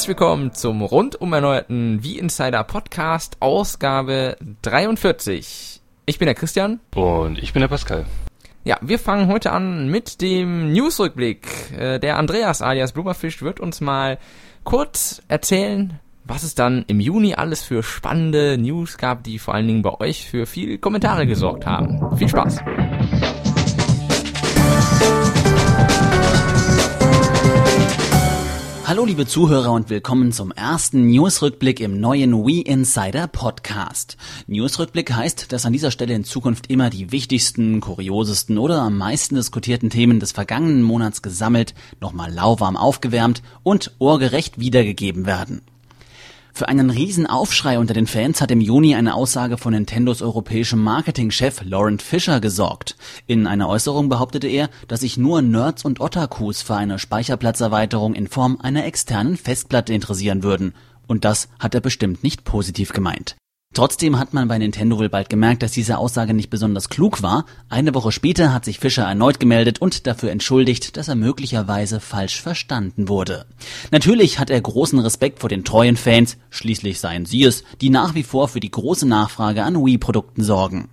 Herzlich willkommen zum rundum erneuerten Wie Insider Podcast, Ausgabe 43. Ich bin der Christian. Und ich bin der Pascal. Ja, wir fangen heute an mit dem Newsrückblick. Äh, der Andreas alias Blubberfisch wird uns mal kurz erzählen, was es dann im Juni alles für spannende News gab, die vor allen Dingen bei euch für viele Kommentare gesorgt haben. Viel Spaß! Hallo liebe Zuhörer und willkommen zum ersten Newsrückblick im neuen We Insider Podcast. Newsrückblick heißt, dass an dieser Stelle in Zukunft immer die wichtigsten, kuriosesten oder am meisten diskutierten Themen des vergangenen Monats gesammelt, nochmal lauwarm aufgewärmt und ohrgerecht wiedergegeben werden. Für einen riesen Aufschrei unter den Fans hat im Juni eine Aussage von Nintendos europäischem Marketingchef Laurent Fischer gesorgt. In einer Äußerung behauptete er, dass sich nur Nerds und Otakus für eine Speicherplatzerweiterung in Form einer externen Festplatte interessieren würden. Und das hat er bestimmt nicht positiv gemeint. Trotzdem hat man bei Nintendo wohl bald gemerkt, dass diese Aussage nicht besonders klug war. Eine Woche später hat sich Fischer erneut gemeldet und dafür entschuldigt, dass er möglicherweise falsch verstanden wurde. Natürlich hat er großen Respekt vor den treuen Fans, schließlich seien sie es, die nach wie vor für die große Nachfrage an Wii-Produkten sorgen.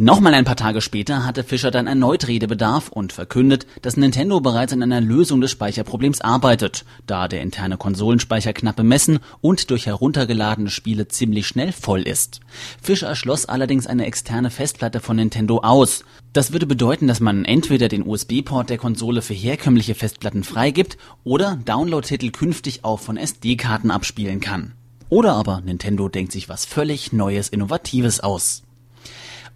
Nochmal ein paar Tage später hatte Fischer dann erneut Redebedarf und verkündet, dass Nintendo bereits an einer Lösung des Speicherproblems arbeitet, da der interne Konsolenspeicher knapp bemessen und durch heruntergeladene Spiele ziemlich schnell voll ist. Fischer schloss allerdings eine externe Festplatte von Nintendo aus. Das würde bedeuten, dass man entweder den USB-Port der Konsole für herkömmliche Festplatten freigibt oder Download-Titel künftig auch von SD-Karten abspielen kann. Oder aber Nintendo denkt sich was völlig Neues, Innovatives aus.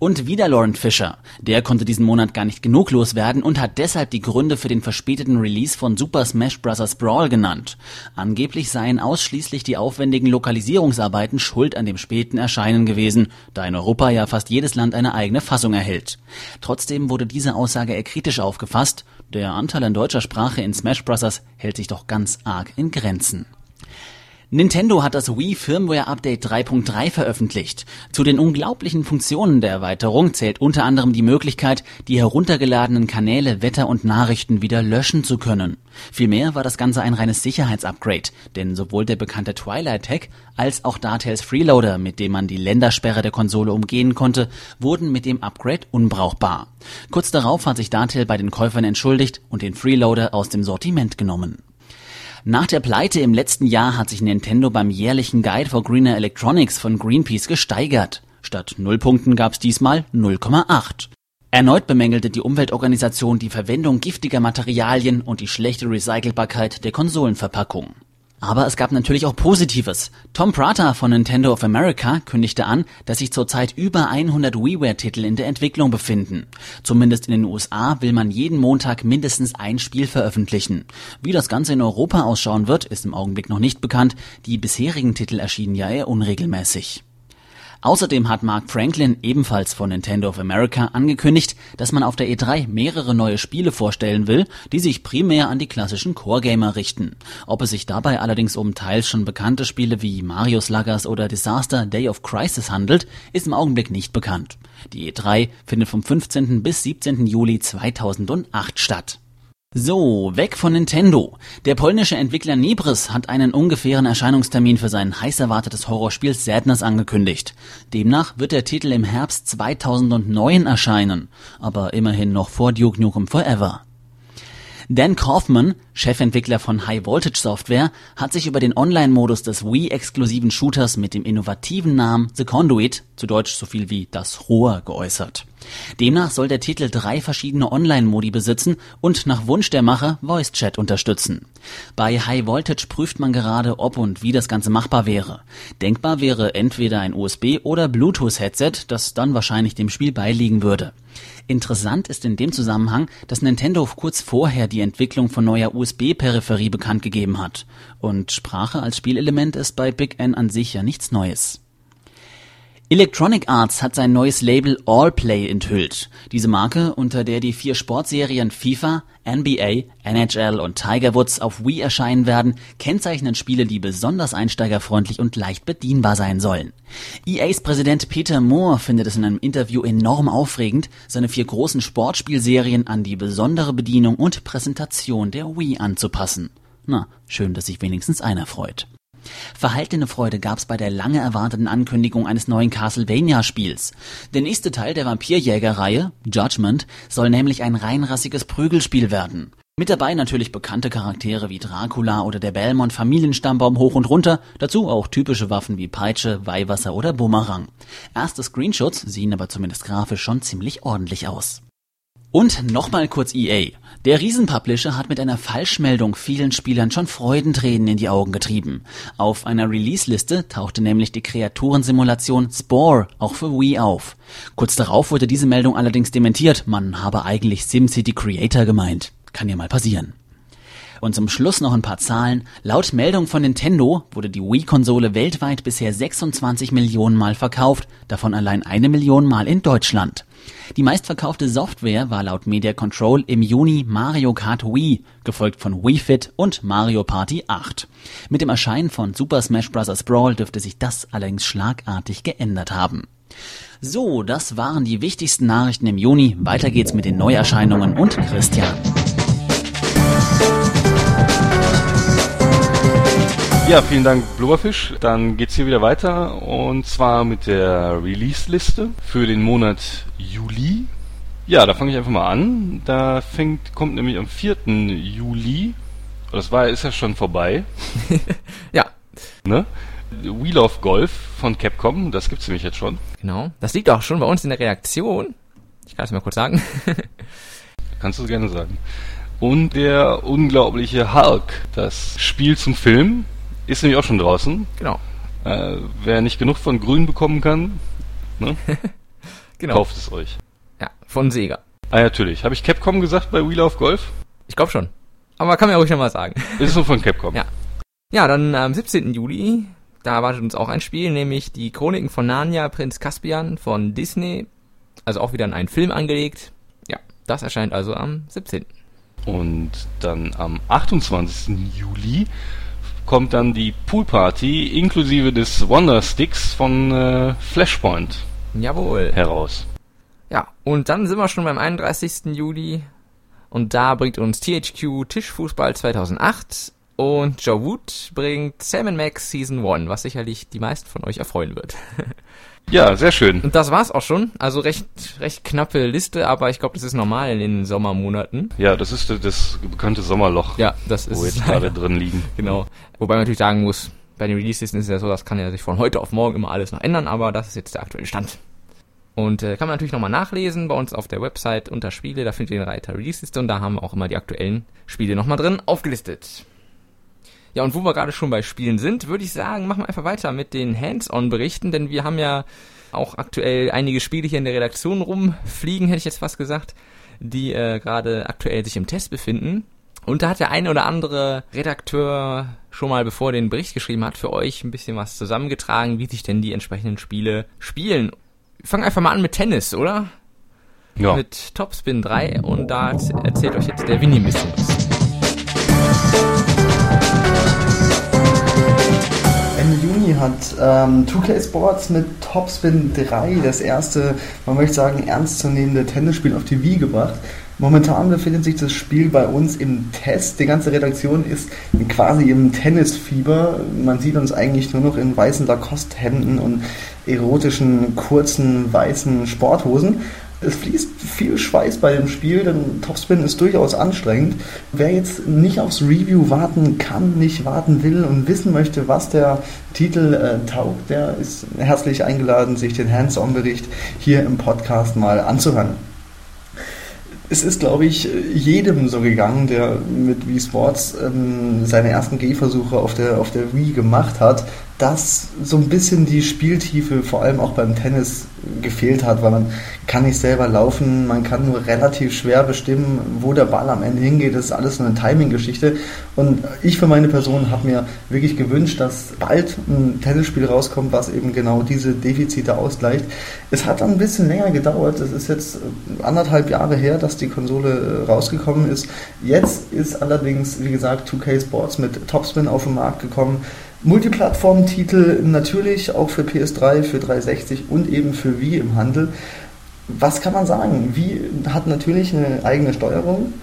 Und wieder Lauren Fisher. Der konnte diesen Monat gar nicht genug loswerden und hat deshalb die Gründe für den verspäteten Release von Super Smash Bros. Brawl genannt. Angeblich seien ausschließlich die aufwendigen Lokalisierungsarbeiten schuld an dem späten Erscheinen gewesen, da in Europa ja fast jedes Land eine eigene Fassung erhält. Trotzdem wurde diese Aussage eher kritisch aufgefasst. Der Anteil an deutscher Sprache in Smash Bros. hält sich doch ganz arg in Grenzen. Nintendo hat das Wii Firmware Update 3.3 veröffentlicht. Zu den unglaublichen Funktionen der Erweiterung zählt unter anderem die Möglichkeit, die heruntergeladenen Kanäle, Wetter und Nachrichten wieder löschen zu können. Vielmehr war das Ganze ein reines Sicherheitsupgrade, denn sowohl der bekannte Twilight Tech als auch Dartales Freeloader, mit dem man die Ländersperre der Konsole umgehen konnte, wurden mit dem Upgrade unbrauchbar. Kurz darauf hat sich Dartel bei den Käufern entschuldigt und den Freeloader aus dem Sortiment genommen. Nach der Pleite im letzten Jahr hat sich Nintendo beim jährlichen Guide for Greener Electronics von Greenpeace gesteigert. Statt 0 Punkten gab's diesmal 0,8. Erneut bemängelte die Umweltorganisation die Verwendung giftiger Materialien und die schlechte Recycelbarkeit der Konsolenverpackung. Aber es gab natürlich auch Positives. Tom Prata von Nintendo of America kündigte an, dass sich zurzeit über 100 WiiWare-Titel in der Entwicklung befinden. Zumindest in den USA will man jeden Montag mindestens ein Spiel veröffentlichen. Wie das Ganze in Europa ausschauen wird, ist im Augenblick noch nicht bekannt. Die bisherigen Titel erschienen ja eher unregelmäßig. Außerdem hat Mark Franklin, ebenfalls von Nintendo of America, angekündigt, dass man auf der E3 mehrere neue Spiele vorstellen will, die sich primär an die klassischen Core-Gamer richten. Ob es sich dabei allerdings um teils schon bekannte Spiele wie Mario Sluggers oder Disaster Day of Crisis handelt, ist im Augenblick nicht bekannt. Die E3 findet vom 15. bis 17. Juli 2008 statt. So, weg von Nintendo. Der polnische Entwickler Nibris hat einen ungefähren Erscheinungstermin für sein heiß erwartetes Horrorspiel Sadness angekündigt. Demnach wird der Titel im Herbst 2009 erscheinen, aber immerhin noch vor Duke Nukem Forever. Dan Kaufman, Chefentwickler von High Voltage Software, hat sich über den Online-Modus des Wii-exklusiven Shooters mit dem innovativen Namen The Conduit, zu Deutsch so viel wie das Rohr, geäußert. Demnach soll der Titel drei verschiedene Online-Modi besitzen und nach Wunsch der Macher Voice Chat unterstützen. Bei High Voltage prüft man gerade, ob und wie das Ganze machbar wäre. Denkbar wäre entweder ein USB- oder Bluetooth-Headset, das dann wahrscheinlich dem Spiel beiliegen würde. Interessant ist in dem Zusammenhang, dass Nintendo kurz vorher die Entwicklung von neuer USB-Peripherie bekannt gegeben hat. Und Sprache als Spielelement ist bei Big N an sich ja nichts Neues. Electronic Arts hat sein neues Label Allplay enthüllt. Diese Marke, unter der die vier Sportserien FIFA, NBA, NHL und Tiger Woods auf Wii erscheinen werden, kennzeichnen Spiele, die besonders einsteigerfreundlich und leicht bedienbar sein sollen. EAs Präsident Peter Moore findet es in einem Interview enorm aufregend, seine vier großen Sportspielserien an die besondere Bedienung und Präsentation der Wii anzupassen. Na, schön, dass sich wenigstens einer freut. Verhaltene Freude gab's bei der lange erwarteten Ankündigung eines neuen Castlevania-Spiels. Der nächste Teil der Vampirjäger-Reihe, Judgment, soll nämlich ein reinrassiges Prügelspiel werden. Mit dabei natürlich bekannte Charaktere wie Dracula oder der Belmont Familienstammbaum hoch und runter, dazu auch typische Waffen wie Peitsche, Weihwasser oder Bumerang. Erste Screenshots sehen aber zumindest grafisch schon ziemlich ordentlich aus. Und nochmal kurz EA. Der Riesenpublisher hat mit einer Falschmeldung vielen Spielern schon Freudentränen in die Augen getrieben. Auf einer Release-Liste tauchte nämlich die Kreaturensimulation Spore auch für Wii auf. Kurz darauf wurde diese Meldung allerdings dementiert, man habe eigentlich SimCity Creator gemeint. Kann ja mal passieren. Und zum Schluss noch ein paar Zahlen. Laut Meldung von Nintendo wurde die Wii-Konsole weltweit bisher 26 Millionen Mal verkauft, davon allein eine Million Mal in Deutschland. Die meistverkaufte Software war laut Media Control im Juni Mario Kart Wii, gefolgt von Wii Fit und Mario Party 8. Mit dem Erscheinen von Super Smash Bros. Brawl dürfte sich das allerdings schlagartig geändert haben. So, das waren die wichtigsten Nachrichten im Juni. Weiter geht's mit den Neuerscheinungen und Christian. Ja, vielen Dank, Blubberfisch. Dann geht's hier wieder weiter und zwar mit der Release-Liste für den Monat Juli. Ja, da fange ich einfach mal an. Da fängt, kommt nämlich am 4. Juli, das war, ist ja schon vorbei. ja. Ne? Wheel of Golf von Capcom, das gibt's nämlich jetzt schon. Genau. Das liegt auch schon bei uns in der Reaktion. Ich kann es mal kurz sagen. Kannst du gerne sagen. Und der unglaubliche Hulk, das Spiel zum Film, ist nämlich auch schon draußen. Genau. Äh, wer nicht genug von Grün bekommen kann, ne? genau. kauft es euch. Ja, von Sega. Ah, ja, natürlich. Habe ich Capcom gesagt bei Wheel of Golf? Ich glaube schon. Aber kann mir ruhig noch mal sagen. Ist nur von Capcom. Ja. Ja, dann am 17. Juli, da erwartet uns auch ein Spiel, nämlich die Chroniken von Narnia, Prinz Caspian von Disney. Also auch wieder in einen Film angelegt. Ja, das erscheint also am 17. Und dann am 28. Juli kommt dann die Poolparty inklusive des Wonder-Sticks von äh, Flashpoint Jawohl. heraus. Ja, und dann sind wir schon beim 31. Juli und da bringt uns THQ Tischfußball 2008 und Joe Wood bringt Sam Max Season 1, was sicherlich die meisten von euch erfreuen wird. Ja, sehr schön. Und das war's auch schon. Also recht, recht knappe Liste, aber ich glaube, das ist normal in den Sommermonaten. Ja, das ist das bekannte Sommerloch, Ja, das ist wo jetzt gerade drin liegen. Genau. Wobei man natürlich sagen muss, bei den Releases ist es ja so, das kann ja sich von heute auf morgen immer alles noch ändern, aber das ist jetzt der aktuelle Stand. Und äh, kann man natürlich nochmal nachlesen bei uns auf der Website unter Spiele, da findet ihr den Reiter Release-Liste und da haben wir auch immer die aktuellen Spiele nochmal drin aufgelistet. Ja, und wo wir gerade schon bei Spielen sind, würde ich sagen, machen wir einfach weiter mit den Hands-on-Berichten, denn wir haben ja auch aktuell einige Spiele hier in der Redaktion rumfliegen, hätte ich jetzt fast gesagt, die äh, gerade aktuell sich im Test befinden. Und da hat der eine oder andere Redakteur schon mal, bevor er den Bericht geschrieben hat, für euch ein bisschen was zusammengetragen, wie sich denn die entsprechenden Spiele spielen. Wir fangen einfach mal an mit Tennis, oder? Ja. Mit Topspin 3 und da erzählt euch jetzt der Winnie ein bisschen was. Juni hat ähm, 2K Sports mit Topspin 3 das erste, man möchte sagen, ernstzunehmende Tennisspiel auf die Wii gebracht. Momentan befindet sich das Spiel bei uns im Test. Die ganze Redaktion ist quasi im Tennisfieber. Man sieht uns eigentlich nur noch in weißen Lacoste-Hemden und erotischen, kurzen, weißen Sporthosen. Es fließt viel Schweiß bei dem Spiel, denn Topspin ist durchaus anstrengend. Wer jetzt nicht aufs Review warten kann, nicht warten will und wissen möchte, was der Titel äh, taugt, der ist herzlich eingeladen, sich den Hands-on-Bericht hier im Podcast mal anzuhören. Es ist, glaube ich, jedem so gegangen, der mit Wii Sports ähm, seine ersten Gehversuche auf der, auf der Wii gemacht hat, dass so ein bisschen die Spieltiefe, vor allem auch beim Tennis, gefehlt hat, weil man kann nicht selber laufen, man kann nur relativ schwer bestimmen, wo der Ball am Ende hingeht. Das ist alles so eine Timing-Geschichte. Und ich für meine Person habe mir wirklich gewünscht, dass bald ein Tennisspiel rauskommt, was eben genau diese Defizite ausgleicht. Es hat dann ein bisschen länger gedauert. Es ist jetzt anderthalb Jahre her, dass die Konsole rausgekommen ist. Jetzt ist allerdings, wie gesagt, 2K Sports mit Topspin auf den Markt gekommen. Multiplattform-Titel natürlich auch für PS3, für 360 und eben für Wii im Handel. Was kann man sagen? Wii hat natürlich eine eigene Steuerung.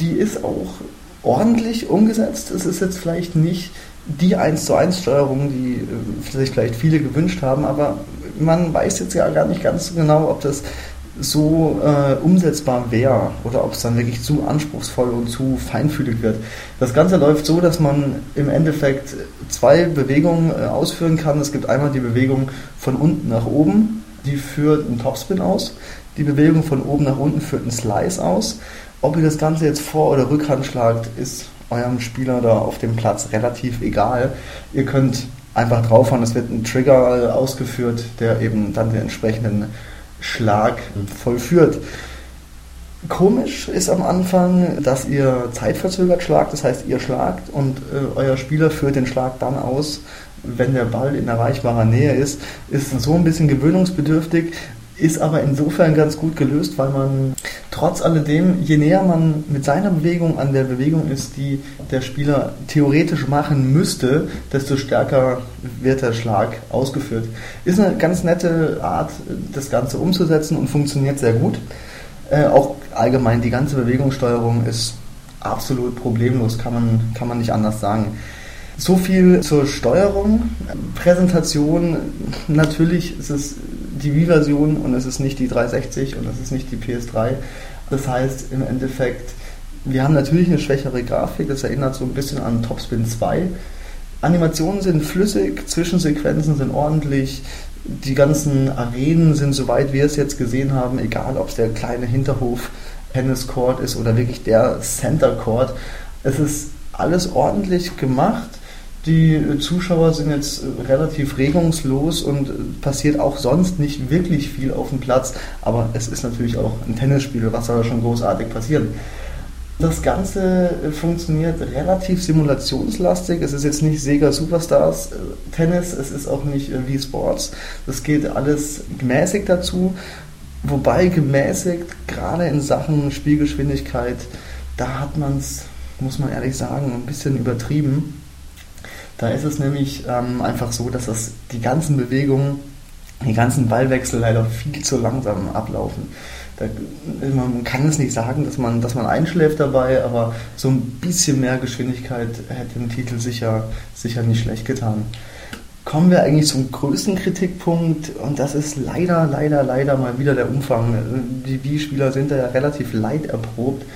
Die ist auch ordentlich umgesetzt. Es ist jetzt vielleicht nicht die 1 zu 1 Steuerung, die äh, sich vielleicht viele gewünscht haben, aber man weiß jetzt ja gar nicht ganz genau, ob das so äh, umsetzbar wäre oder ob es dann wirklich zu anspruchsvoll und zu feinfühlig wird. Das Ganze läuft so, dass man im Endeffekt zwei Bewegungen äh, ausführen kann. Es gibt einmal die Bewegung von unten nach oben, die führt einen Topspin aus. Die Bewegung von oben nach unten führt einen Slice aus. Ob ihr das Ganze jetzt Vor- oder Rückhand schlagt, ist eurem Spieler da auf dem Platz relativ egal. Ihr könnt einfach draufhauen, es wird ein Trigger ausgeführt, der eben dann den entsprechenden Schlag vollführt. Komisch ist am Anfang, dass ihr zeitverzögert schlagt, das heißt ihr schlagt und äh, euer Spieler führt den Schlag dann aus, wenn der Ball in erreichbarer Nähe ist. Ist so ein bisschen gewöhnungsbedürftig, ist aber insofern ganz gut gelöst, weil man trotz alledem, je näher man mit seiner Bewegung an der Bewegung ist, die der Spieler theoretisch machen müsste, desto stärker wird der Schlag ausgeführt. Ist eine ganz nette Art, das Ganze umzusetzen und funktioniert sehr gut. Äh, auch allgemein die ganze Bewegungssteuerung ist absolut problemlos, kann man, kann man nicht anders sagen. So viel zur Steuerung. Präsentation, natürlich ist es die Wii-Version und es ist nicht die 360 und es ist nicht die PS3. Das heißt im Endeffekt, wir haben natürlich eine schwächere Grafik, das erinnert so ein bisschen an Topspin 2. Animationen sind flüssig, Zwischensequenzen sind ordentlich, die ganzen Arenen sind, soweit wir es jetzt gesehen haben, egal ob es der kleine Hinterhof Tennis Court ist oder wirklich der Center Court. Es ist alles ordentlich gemacht die Zuschauer sind jetzt relativ regungslos und passiert auch sonst nicht wirklich viel auf dem Platz. Aber es ist natürlich auch ein Tennisspiel, was soll da schon großartig passieren? Das Ganze funktioniert relativ simulationslastig. Es ist jetzt nicht Sega Superstars äh, Tennis, es ist auch nicht äh, Wii Sports. Das geht alles gemäßigt dazu. Wobei gemäßigt, gerade in Sachen Spielgeschwindigkeit, da hat man es, muss man ehrlich sagen, ein bisschen übertrieben. Da ist es nämlich ähm, einfach so, dass das die ganzen Bewegungen, die ganzen Ballwechsel leider viel zu langsam ablaufen. Da, man kann es nicht sagen, dass man, dass man einschläft dabei, aber so ein bisschen mehr Geschwindigkeit hätte dem Titel sicher, sicher nicht schlecht getan. Kommen wir eigentlich zum größten Kritikpunkt und das ist leider, leider, leider mal wieder der Umfang. Die Wii-Spieler sind da ja relativ leid erprobt.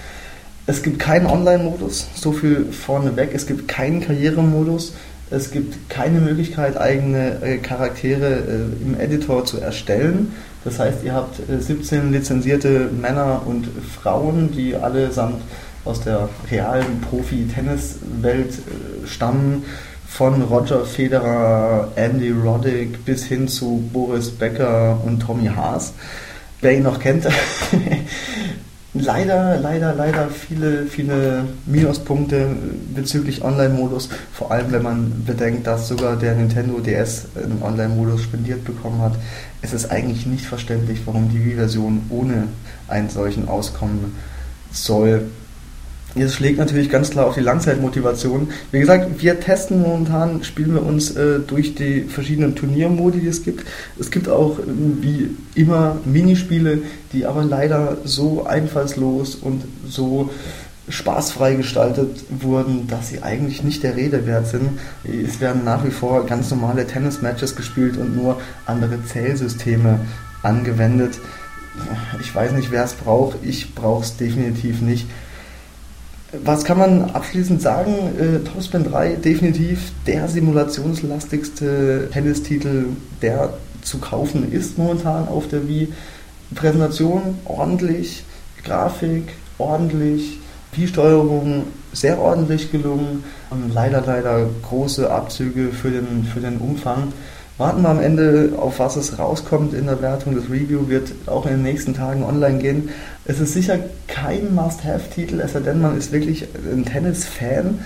Es gibt keinen Online-Modus, so viel vorneweg. Es gibt keinen Karrieremodus. Es gibt keine Möglichkeit, eigene äh, Charaktere äh, im Editor zu erstellen. Das heißt, ihr habt äh, 17 lizenzierte Männer und Frauen, die allesamt aus der realen Profi-Tennis-Welt äh, stammen. Von Roger Federer, Andy Roddick bis hin zu Boris Becker und Tommy Haas. Wer ihn noch kennt, leider, leider, leider viele, viele Minuspunkte bezüglich Online-Modus. Vor allem, wenn man bedenkt, dass sogar der Nintendo DS einen Online-Modus spendiert bekommen hat. Es ist eigentlich nicht verständlich, warum die Wii-Version ohne einen solchen auskommen soll. Das schlägt natürlich ganz klar auf die Langzeitmotivation. Wie gesagt, wir testen momentan, spielen wir uns äh, durch die verschiedenen Turniermodi, die es gibt. Es gibt auch, äh, wie immer, Minispiele, die aber leider so einfallslos und so spaßfrei gestaltet wurden, dass sie eigentlich nicht der Rede wert sind. Es werden nach wie vor ganz normale Tennis-Matches gespielt und nur andere Zählsysteme angewendet. Ich weiß nicht, wer es braucht. Ich brauche es definitiv nicht. Was kann man abschließend sagen? Äh, Topspin 3 definitiv der simulationslastigste Tennistitel, der zu kaufen ist momentan auf der Wii. Präsentation ordentlich, Grafik ordentlich, Wii-Steuerung sehr ordentlich gelungen. Und leider, leider große Abzüge für den, für den Umfang. Warten wir am Ende auf was es rauskommt in der Wertung. Das Review wird auch in den nächsten Tagen online gehen. Es ist sicher kein Must-Have-Titel, es sei denn, man ist wirklich ein Tennis-Fan,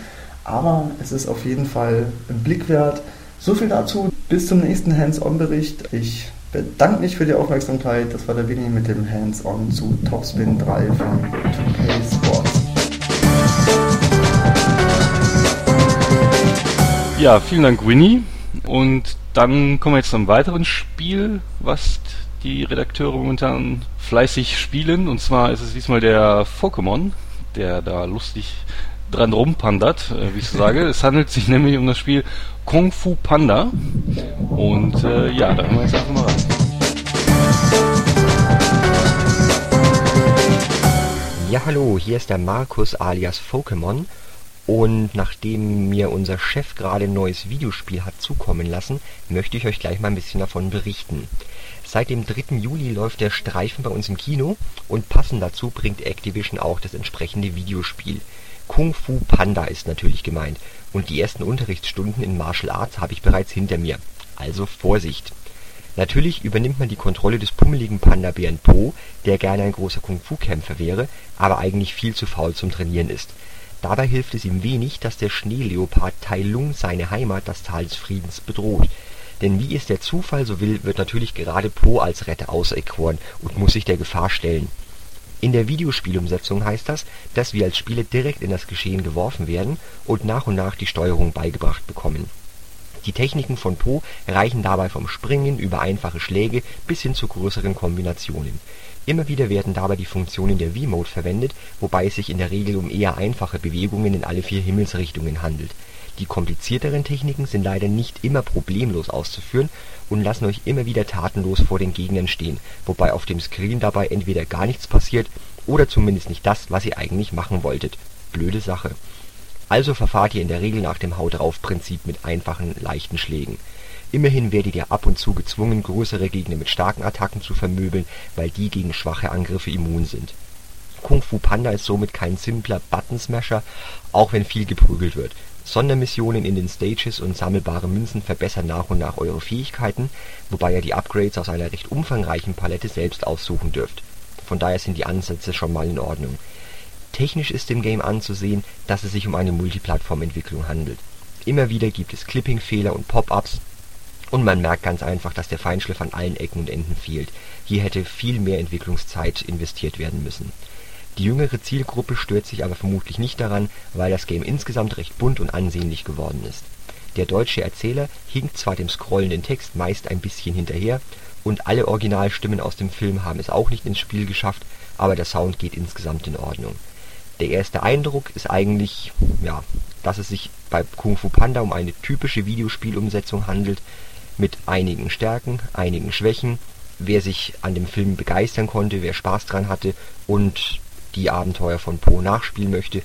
aber es ist auf jeden Fall ein Blick wert. So viel dazu. Bis zum nächsten Hands-On-Bericht. Ich bedanke mich für die Aufmerksamkeit. Das war der Winnie mit dem Hands-On zu Topspin 3 von 2K Sports. Ja, vielen Dank, Winnie. Und dann kommen wir jetzt zum weiteren Spiel, was die Redakteure momentan fleißig spielen. Und zwar ist es diesmal der Pokémon, der da lustig dran rumpandert, äh, wie ich so sage. es handelt sich nämlich um das Spiel Kung Fu Panda. Und äh, ja, da hören wir jetzt einfach mal rein. Ja, hallo, hier ist der Markus alias Pokémon und nachdem mir unser Chef gerade ein neues Videospiel hat zukommen lassen, möchte ich euch gleich mal ein bisschen davon berichten. Seit dem 3. Juli läuft der Streifen bei uns im Kino und passend dazu bringt Activision auch das entsprechende Videospiel. Kung Fu Panda ist natürlich gemeint und die ersten Unterrichtsstunden in Martial Arts habe ich bereits hinter mir. Also Vorsicht! Natürlich übernimmt man die Kontrolle des pummeligen Panda-Bären Po, der gerne ein großer Kung-Fu-Kämpfer wäre, aber eigentlich viel zu faul zum Trainieren ist. Dabei hilft es ihm wenig, dass der Schneeleopard Tai Lung seine Heimat, das Tal des Friedens, bedroht. Denn wie es der Zufall so will, wird natürlich gerade Po als Retter auserkoren und muss sich der Gefahr stellen. In der Videospielumsetzung heißt das, dass wir als Spieler direkt in das Geschehen geworfen werden und nach und nach die Steuerung beigebracht bekommen die Techniken von Po reichen dabei vom Springen über einfache Schläge bis hin zu größeren Kombinationen. Immer wieder werden dabei die Funktionen der Wiimote verwendet, wobei es sich in der Regel um eher einfache Bewegungen in alle vier Himmelsrichtungen handelt. Die komplizierteren Techniken sind leider nicht immer problemlos auszuführen und lassen euch immer wieder tatenlos vor den Gegnern stehen, wobei auf dem Screen dabei entweder gar nichts passiert oder zumindest nicht das, was ihr eigentlich machen wolltet. Blöde Sache also verfahrt ihr in der Regel nach dem Hau-drauf-Prinzip mit einfachen, leichten Schlägen. Immerhin werdet ihr ab und zu gezwungen, größere Gegner mit starken Attacken zu vermöbeln, weil die gegen schwache Angriffe immun sind. Kung Fu Panda ist somit kein simpler Button-Smasher, auch wenn viel geprügelt wird. Sondermissionen in den Stages und sammelbare Münzen verbessern nach und nach eure Fähigkeiten, wobei ihr die Upgrades aus einer recht umfangreichen Palette selbst aussuchen dürft. Von daher sind die Ansätze schon mal in Ordnung Technisch ist dem Game anzusehen, dass es sich um eine Multiplattform-Entwicklung handelt. Immer wieder gibt es Clipping-Fehler und Pop-ups und man merkt ganz einfach, dass der Feinschliff an allen Ecken und Enden fehlt. Hier hätte viel mehr Entwicklungszeit investiert werden müssen. Die jüngere Zielgruppe stört sich aber vermutlich nicht daran, weil das Game insgesamt recht bunt und ansehnlich geworden ist. Der deutsche Erzähler hinkt zwar dem scrollenden Text meist ein bisschen hinterher und alle Originalstimmen aus dem Film haben es auch nicht ins Spiel geschafft, aber der Sound geht insgesamt in Ordnung der erste Eindruck ist eigentlich, ja, dass es sich bei Kung Fu Panda um eine typische Videospielumsetzung handelt, mit einigen Stärken, einigen Schwächen. Wer sich an dem Film begeistern konnte, wer Spaß dran hatte und die Abenteuer von Po nachspielen möchte,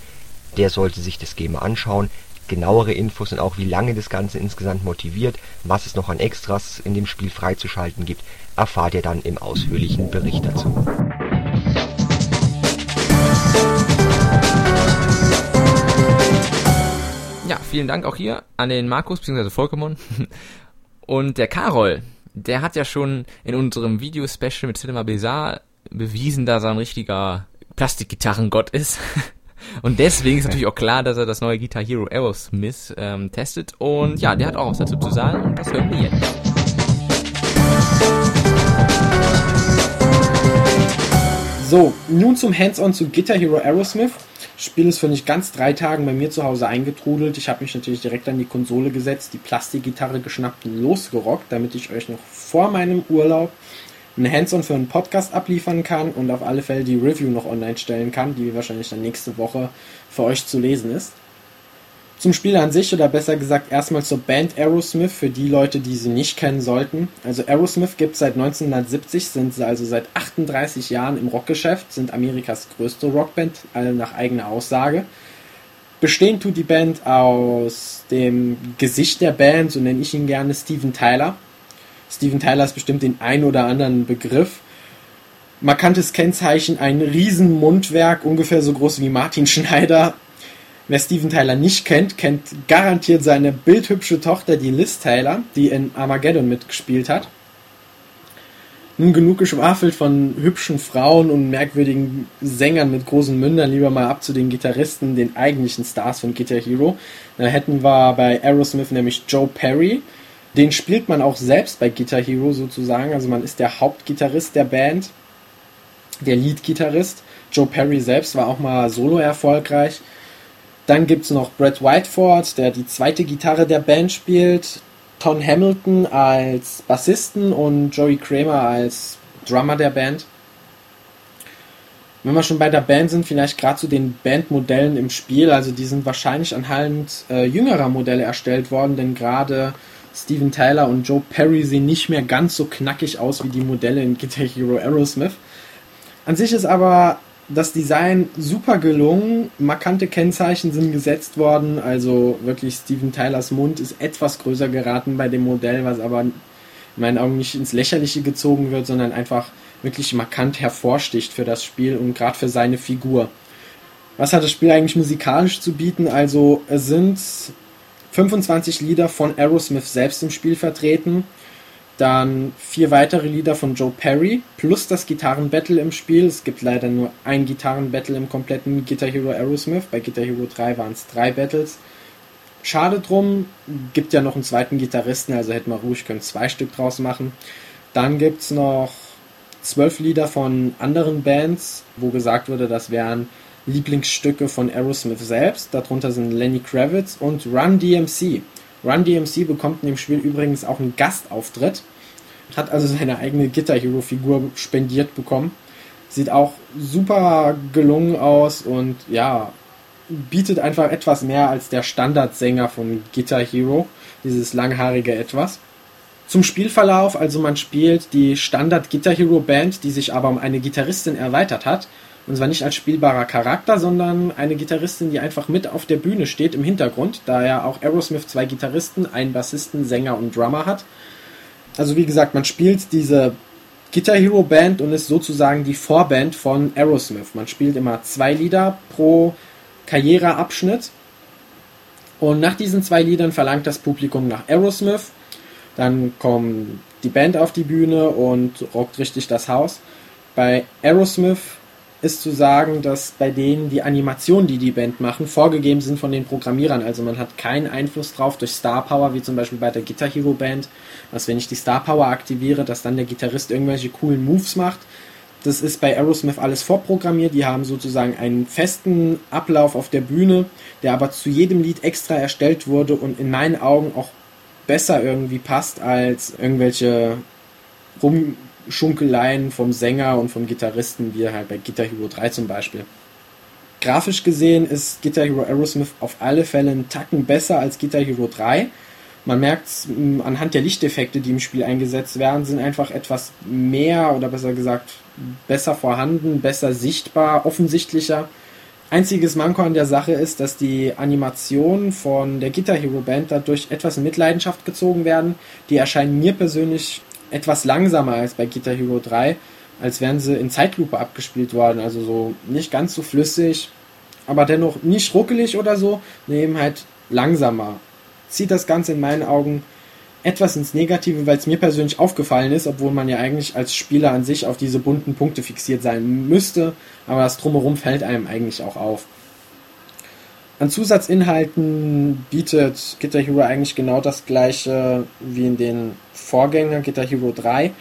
der sollte sich das Game anschauen. Genauere Infos und auch wie lange das Ganze insgesamt motiviert, was es noch an Extras in dem Spiel freizuschalten gibt, erfahrt ihr dann im ausführlichen Bericht dazu. Ja, vielen Dank auch hier an den Markus bzw. Volkemon. Und der Karol, der hat ja schon in unserem Video-Special mit Cinema Bizarre bewiesen, dass er ein richtiger Plastikgitarrengott ist. Und deswegen ist natürlich auch klar, dass er das neue Guitar Hero Aerosmith ähm, testet. Und ja, der hat auch was dazu zu sagen und das hören wir jetzt. So, nun zum Hands-on zu Guitar Hero Aerosmith. Spiel ist für nicht ganz drei Tagen bei mir zu Hause eingetrudelt. Ich habe mich natürlich direkt an die Konsole gesetzt, die Plastikgitarre geschnappt und losgerockt, damit ich euch noch vor meinem Urlaub ein Hands-on für einen Podcast abliefern kann und auf alle Fälle die Review noch online stellen kann, die wahrscheinlich dann nächste Woche für euch zu lesen ist. Zum Spiel an sich oder besser gesagt erstmal zur Band Aerosmith für die Leute, die sie nicht kennen sollten. Also Aerosmith gibt es seit 1970, sind sie also seit 38 Jahren im Rockgeschäft, sind Amerikas größte Rockband, alle nach eigener Aussage. Bestehen tut die Band aus dem Gesicht der Band, so nenne ich ihn gerne, Steven Tyler. Steven Tyler ist bestimmt den ein oder anderen Begriff. Markantes Kennzeichen, ein Riesenmundwerk, ungefähr so groß wie Martin Schneider, Wer Steven Tyler nicht kennt, kennt garantiert seine bildhübsche Tochter, die Liz Tyler, die in Armageddon mitgespielt hat. Nun genug geschwafelt von hübschen Frauen und merkwürdigen Sängern mit großen Mündern, lieber mal ab zu den Gitarristen, den eigentlichen Stars von Guitar Hero. Da hätten wir bei Aerosmith nämlich Joe Perry. Den spielt man auch selbst bei Guitar Hero sozusagen. Also man ist der Hauptgitarrist der Band, der Lead-Gitarrist. Joe Perry selbst war auch mal solo erfolgreich. Dann gibt es noch Brett Whiteford, der die zweite Gitarre der Band spielt. Tom Hamilton als Bassisten und Joey Kramer als Drummer der Band. Wenn wir schon bei der Band sind, vielleicht gerade zu den Bandmodellen im Spiel. Also die sind wahrscheinlich anhand äh, jüngerer Modelle erstellt worden, denn gerade Steven Tyler und Joe Perry sehen nicht mehr ganz so knackig aus wie die Modelle in Guitar Hero Aerosmith. An sich ist aber das Design super gelungen. Markante Kennzeichen sind gesetzt worden. Also wirklich Steven Tylers Mund ist etwas größer geraten bei dem Modell, was aber in meinen Augen nicht ins Lächerliche gezogen wird, sondern einfach wirklich markant hervorsticht für das Spiel und gerade für seine Figur. Was hat das Spiel eigentlich musikalisch zu bieten? Also es sind 25 Lieder von Aerosmith selbst im Spiel vertreten. Dann vier weitere Lieder von Joe Perry plus das Gitarrenbattle im Spiel. Es gibt leider nur ein Gitarrenbattle im kompletten Guitar Hero Aerosmith. Bei Guitar Hero 3 waren es drei Battles. Schade drum, gibt ja noch einen zweiten Gitarristen, also hätten wir ruhig können zwei Stück draus machen. Dann gibt es noch zwölf Lieder von anderen Bands, wo gesagt wurde, das wären Lieblingsstücke von Aerosmith selbst. Darunter sind Lenny Kravitz und Run DMC. Run DMC bekommt in dem Spiel übrigens auch einen Gastauftritt. Hat also seine eigene Guitar Hero Figur spendiert bekommen. Sieht auch super gelungen aus und ja, bietet einfach etwas mehr als der Standardsänger von Guitar Hero. Dieses langhaarige Etwas. Zum Spielverlauf, also man spielt die Standard Guitar Hero Band, die sich aber um eine Gitarristin erweitert hat. Und zwar nicht als spielbarer Charakter, sondern eine Gitarristin, die einfach mit auf der Bühne steht im Hintergrund, da ja auch Aerosmith zwei Gitarristen, einen Bassisten, Sänger und Drummer hat. Also wie gesagt, man spielt diese Guitar Hero Band und ist sozusagen die Vorband von Aerosmith. Man spielt immer zwei Lieder pro Karriereabschnitt. Und nach diesen zwei Liedern verlangt das Publikum nach Aerosmith dann kommt die Band auf die Bühne und rockt richtig das Haus. Bei Aerosmith ist zu sagen, dass bei denen die Animationen, die die Band machen, vorgegeben sind von den Programmierern. Also man hat keinen Einfluss drauf durch Star Power, wie zum Beispiel bei der Guitar Hero Band, dass wenn ich die Star Power aktiviere, dass dann der Gitarrist irgendwelche coolen Moves macht. Das ist bei Aerosmith alles vorprogrammiert. Die haben sozusagen einen festen Ablauf auf der Bühne, der aber zu jedem Lied extra erstellt wurde und in meinen Augen auch besser irgendwie passt als irgendwelche Rumschunkeleien vom Sänger und vom Gitarristen, wie halt bei Guitar Hero 3 zum Beispiel. Grafisch gesehen ist Guitar Hero Aerosmith auf alle Fälle einen Tacken besser als Guitar Hero 3. Man merkt es anhand der Lichteffekte, die im Spiel eingesetzt werden, sind einfach etwas mehr oder besser gesagt besser vorhanden, besser sichtbar, offensichtlicher Einziges Manko an der Sache ist, dass die Animationen von der Guitar Hero Band dadurch etwas in Mitleidenschaft gezogen werden. Die erscheinen mir persönlich etwas langsamer als bei Guitar Hero 3, als wären sie in Zeitlupe abgespielt worden. Also so nicht ganz so flüssig, aber dennoch nicht ruckelig oder so, nehmen halt langsamer. Zieht das Ganze in meinen Augen etwas ins Negative, weil es mir persönlich aufgefallen ist, obwohl man ja eigentlich als Spieler an sich auf diese bunten Punkte fixiert sein müsste, aber das drumherum fällt einem eigentlich auch auf. An Zusatzinhalten bietet Guitar Hero eigentlich genau das gleiche wie in den Vorgängern Guitar Hero 3.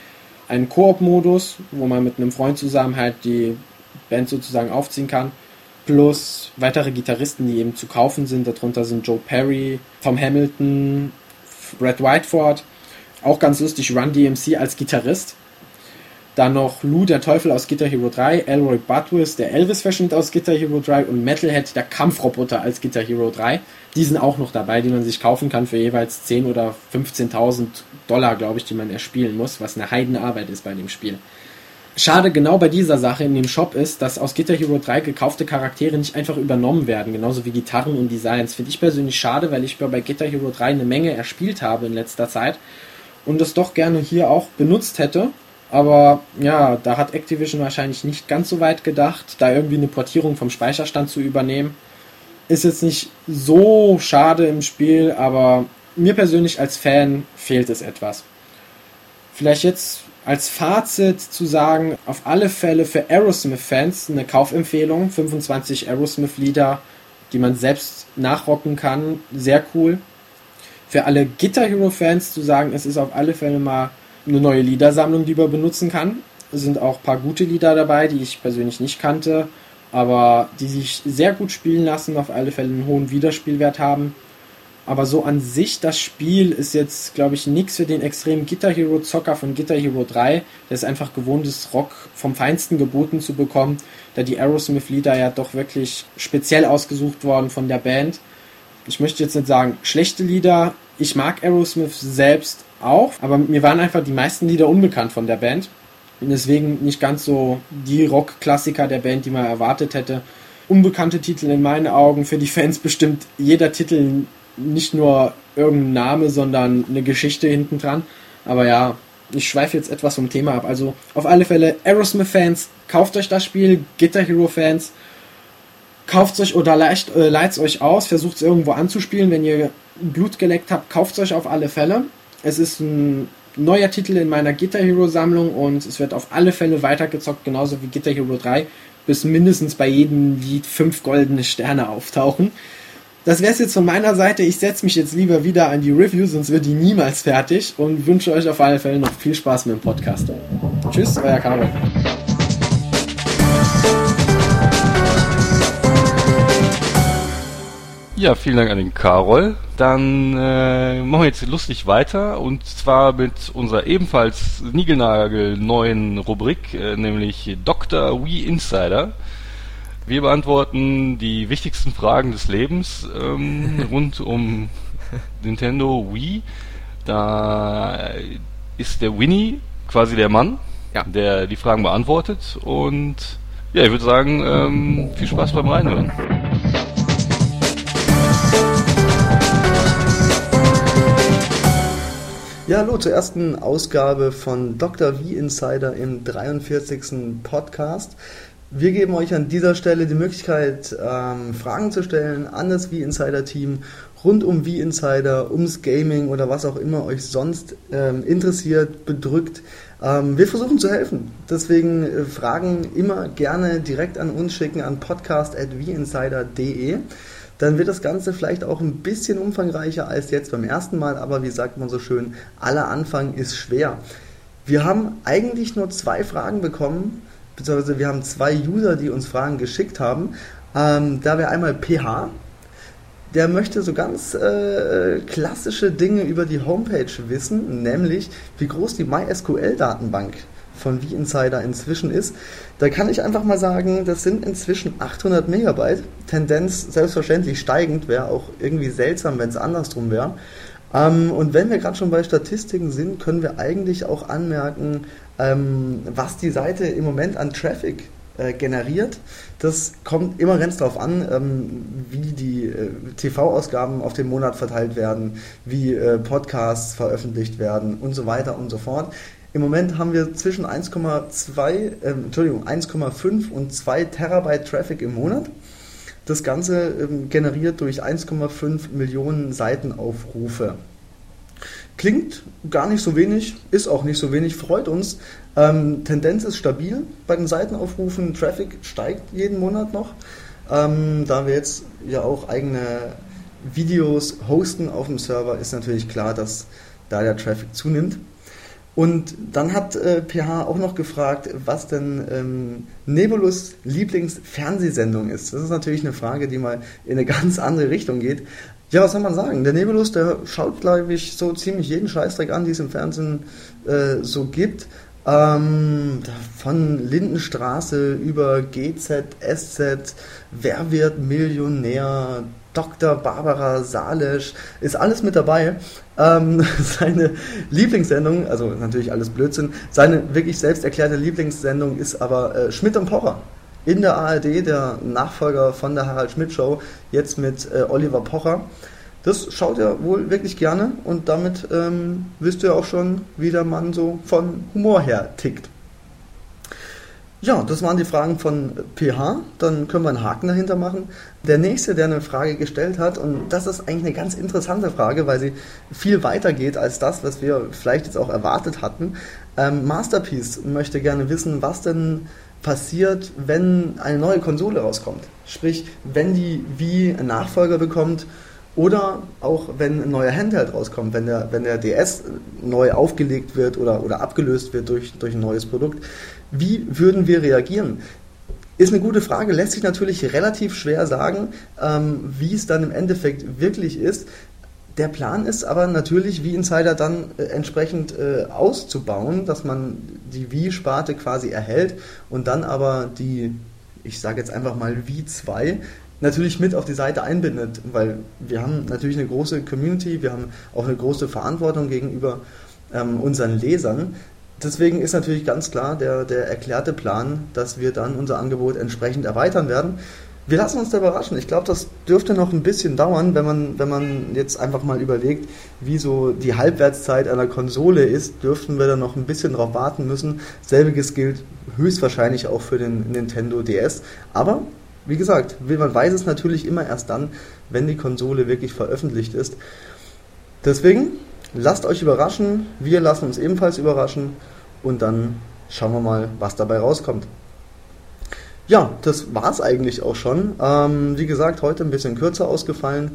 Einen Koop-Modus, wo man mit einem Freund zusammen halt die Band sozusagen aufziehen kann. Plus weitere Gitarristen, die eben zu kaufen sind. Darunter sind Joe Perry, Tom Hamilton, Brad Whiteford, auch ganz lustig, Run DMC als Gitarrist. Dann noch Lou, der Teufel aus Guitar Hero 3, Elroy Butwis, der Elvis verschnitt aus Guitar Hero 3 und Metalhead, der Kampfroboter als Guitar Hero 3. Die sind auch noch dabei, die man sich kaufen kann für jeweils 10.000 oder 15.000 Dollar, glaube ich, die man erspielen muss, was eine Heidenarbeit ist bei dem Spiel. Schade genau bei dieser Sache in dem Shop ist, dass aus Guitar Hero 3 gekaufte Charaktere nicht einfach übernommen werden, genauso wie Gitarren und Designs. Finde ich persönlich schade, weil ich bei Guitar Hero 3 eine Menge erspielt habe in letzter Zeit und das doch gerne hier auch benutzt hätte. Aber ja, da hat Activision wahrscheinlich nicht ganz so weit gedacht, da irgendwie eine Portierung vom Speicherstand zu übernehmen. Ist jetzt nicht so schade im Spiel, aber mir persönlich als Fan fehlt es etwas. Vielleicht jetzt als Fazit zu sagen, auf alle Fälle für Aerosmith-Fans eine Kaufempfehlung. 25 Aerosmith-Lieder, die man selbst nachrocken kann. Sehr cool. Für alle Guitar Hero-Fans zu sagen, es ist auf alle Fälle mal eine neue Liedersammlung, die man benutzen kann. Es sind auch ein paar gute Lieder dabei, die ich persönlich nicht kannte, aber die sich sehr gut spielen lassen, auf alle Fälle einen hohen Wiederspielwert haben. Aber so an sich, das Spiel ist jetzt, glaube ich, nichts für den extremen Guitar Hero Zocker von Guitar Hero 3, der ist einfach gewohnt ist, Rock vom Feinsten geboten zu bekommen, da die Aerosmith-Lieder ja doch wirklich speziell ausgesucht worden von der Band. Ich möchte jetzt nicht sagen, schlechte Lieder. Ich mag Aerosmith selbst auch, aber mir waren einfach die meisten Lieder unbekannt von der Band. Bin deswegen nicht ganz so die Rock-Klassiker der Band, die man erwartet hätte. Unbekannte Titel in meinen Augen, für die Fans bestimmt jeder Titel nicht nur irgendein Name, sondern eine Geschichte hinten dran. Aber ja, ich schweife jetzt etwas vom Thema ab. Also auf alle Fälle, Aerosmith-Fans, kauft euch das Spiel, Guitar Hero-Fans, kauft euch oder leicht, äh, leiht euch aus, versucht es irgendwo anzuspielen. Wenn ihr Blut geleckt habt, kauft es euch auf alle Fälle. Es ist ein neuer Titel in meiner Guitar Hero Sammlung und es wird auf alle Fälle weitergezockt, genauso wie Guitar Hero 3, bis mindestens bei jedem Lied fünf goldene Sterne auftauchen. Das wäre es jetzt von meiner Seite. Ich setze mich jetzt lieber wieder an die Review, sonst wird die niemals fertig und wünsche euch auf alle Fälle noch viel Spaß mit dem Podcast. Tschüss, euer Karol. Ja, vielen Dank an den Karol. Dann äh, machen wir jetzt lustig weiter und zwar mit unserer ebenfalls niegelnagel neuen Rubrik, äh, nämlich Dr. Wii Insider. Wir beantworten die wichtigsten Fragen des Lebens ähm, rund um Nintendo Wii. Da ist der Winnie quasi der Mann, ja. der die Fragen beantwortet. Und ja, ich würde sagen, ähm, viel Spaß beim Reinhören. Ja, hallo zur ersten Ausgabe von Dr. V Insider im 43. Podcast. Wir geben euch an dieser Stelle die Möglichkeit, ähm, Fragen zu stellen an das V-Insider-Team rund um V-Insider, ums Gaming oder was auch immer euch sonst ähm, interessiert, bedrückt. Ähm, wir versuchen zu helfen. Deswegen äh, Fragen immer gerne direkt an uns schicken an podcast.vinsider.de. Dann wird das Ganze vielleicht auch ein bisschen umfangreicher als jetzt beim ersten Mal, aber wie sagt man so schön, aller Anfang ist schwer. Wir haben eigentlich nur zwei Fragen bekommen beziehungsweise wir haben zwei User, die uns Fragen geschickt haben. Ähm, da wäre einmal PH, der möchte so ganz äh, klassische Dinge über die Homepage wissen, nämlich wie groß die MySQL-Datenbank von V-Insider inzwischen ist. Da kann ich einfach mal sagen, das sind inzwischen 800 Megabyte. Tendenz selbstverständlich steigend, wäre auch irgendwie seltsam, wenn es andersrum wäre. Ähm, und wenn wir gerade schon bei Statistiken sind, können wir eigentlich auch anmerken, ähm, was die Seite im Moment an Traffic äh, generiert. Das kommt immer ganz darauf an, ähm, wie die äh, TV-Ausgaben auf den Monat verteilt werden, wie äh, Podcasts veröffentlicht werden und so weiter und so fort. Im Moment haben wir zwischen 1,2, äh, Entschuldigung, 1,5 und 2 Terabyte Traffic im Monat. Das Ganze ähm, generiert durch 1,5 Millionen Seitenaufrufe. Klingt gar nicht so wenig, ist auch nicht so wenig, freut uns. Ähm, Tendenz ist stabil bei den Seitenaufrufen, Traffic steigt jeden Monat noch. Ähm, da wir jetzt ja auch eigene Videos hosten auf dem Server, ist natürlich klar, dass da der Traffic zunimmt. Und dann hat äh, PH auch noch gefragt, was denn ähm, Nebulus Lieblingsfernsehsendung ist. Das ist natürlich eine Frage, die mal in eine ganz andere Richtung geht. Ja, was soll man sagen? Der Nebulus, der schaut, glaube ich, so ziemlich jeden Scheißdreck an, die es im Fernsehen äh, so gibt. Ähm, von Lindenstraße über GZ, SZ, Wer wird Millionär, Dr. Barbara Salisch, ist alles mit dabei. Ähm, seine Lieblingssendung, also natürlich alles Blödsinn, seine wirklich selbst erklärte Lieblingssendung ist aber äh, Schmidt und Pocher in der ARD, der Nachfolger von der Harald Schmidt Show, jetzt mit äh, Oliver Pocher. Das schaut er wohl wirklich gerne und damit ähm, wisst ihr auch schon, wie der Mann so von Humor her tickt. Ja, das waren die Fragen von PH. Dann können wir einen Haken dahinter machen. Der nächste, der eine Frage gestellt hat, und das ist eigentlich eine ganz interessante Frage, weil sie viel weiter geht als das, was wir vielleicht jetzt auch erwartet hatten. Ähm, Masterpiece möchte gerne wissen, was denn passiert, wenn eine neue Konsole rauskommt. Sprich, wenn die Wii einen Nachfolger bekommt oder auch wenn ein neuer Handheld rauskommt, wenn der, wenn der DS neu aufgelegt wird oder, oder abgelöst wird durch, durch ein neues Produkt. Wie würden wir reagieren? Ist eine gute Frage, lässt sich natürlich relativ schwer sagen, ähm, wie es dann im Endeffekt wirklich ist. Der Plan ist aber natürlich, wie Insider dann äh, entsprechend äh, auszubauen, dass man die Wii-Sparte quasi erhält und dann aber die, ich sage jetzt einfach mal Wii 2, natürlich mit auf die Seite einbindet, weil wir haben natürlich eine große Community, wir haben auch eine große Verantwortung gegenüber ähm, unseren Lesern. Deswegen ist natürlich ganz klar der, der erklärte Plan, dass wir dann unser Angebot entsprechend erweitern werden. Wir lassen uns da überraschen. Ich glaube, das dürfte noch ein bisschen dauern, wenn man, wenn man jetzt einfach mal überlegt, wie so die Halbwertszeit einer Konsole ist, dürften wir da noch ein bisschen drauf warten müssen. Selbiges gilt höchstwahrscheinlich auch für den Nintendo DS. Aber wie gesagt, man weiß es natürlich immer erst dann, wenn die Konsole wirklich veröffentlicht ist. Deswegen lasst euch überraschen. Wir lassen uns ebenfalls überraschen. Und dann schauen wir mal, was dabei rauskommt. Ja, das war's eigentlich auch schon. Ähm, wie gesagt, heute ein bisschen kürzer ausgefallen.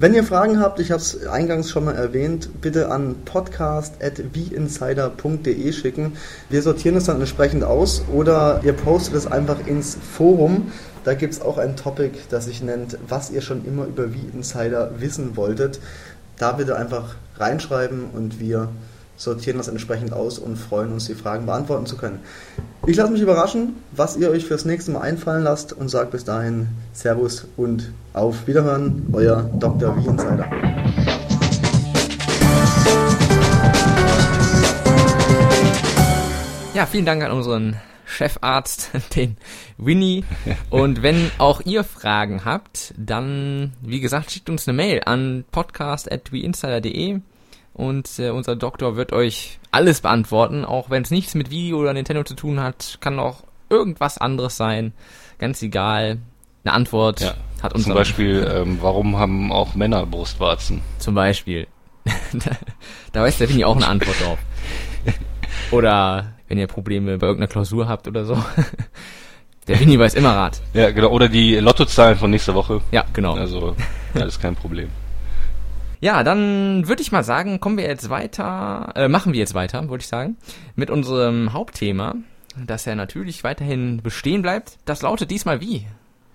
Wenn ihr Fragen habt, ich habe es eingangs schon mal erwähnt, bitte an podcast.wieinsider.de schicken. Wir sortieren es dann entsprechend aus oder ihr postet es einfach ins Forum. Da gibt es auch ein Topic, das sich nennt, was ihr schon immer über Wie Insider wissen wolltet. Da bitte einfach reinschreiben und wir sortieren das entsprechend aus und freuen uns, die Fragen beantworten zu können. Ich lasse mich überraschen, was ihr euch fürs nächste Mal einfallen lasst und sage bis dahin Servus und auf Wiederhören, euer Dr. Wie Insider. Ja, vielen Dank an unseren Chefarzt, den Winnie. Und wenn auch ihr Fragen habt, dann, wie gesagt, schickt uns eine Mail an podcast.weinsider.de und äh, unser Doktor wird euch alles beantworten, auch wenn es nichts mit Video oder Nintendo zu tun hat, kann auch irgendwas anderes sein, ganz egal. Eine Antwort Ja. hat unser Zum Beispiel, ähm, warum haben auch Männer Brustwarzen? Zum Beispiel. da, da weiß der Winnie auch eine Antwort drauf. Oder wenn ihr Probleme bei irgendeiner Klausur habt oder so. Der Winnie weiß immer Rat. Ja, genau. Oder die Lottozahlen von nächster Woche. Ja, genau. Also, alles kein Problem. Ja, dann würde ich mal sagen, kommen wir jetzt weiter, äh, machen wir jetzt weiter, wollte ich sagen, mit unserem Hauptthema, das ja natürlich weiterhin bestehen bleibt. Das lautet diesmal wie?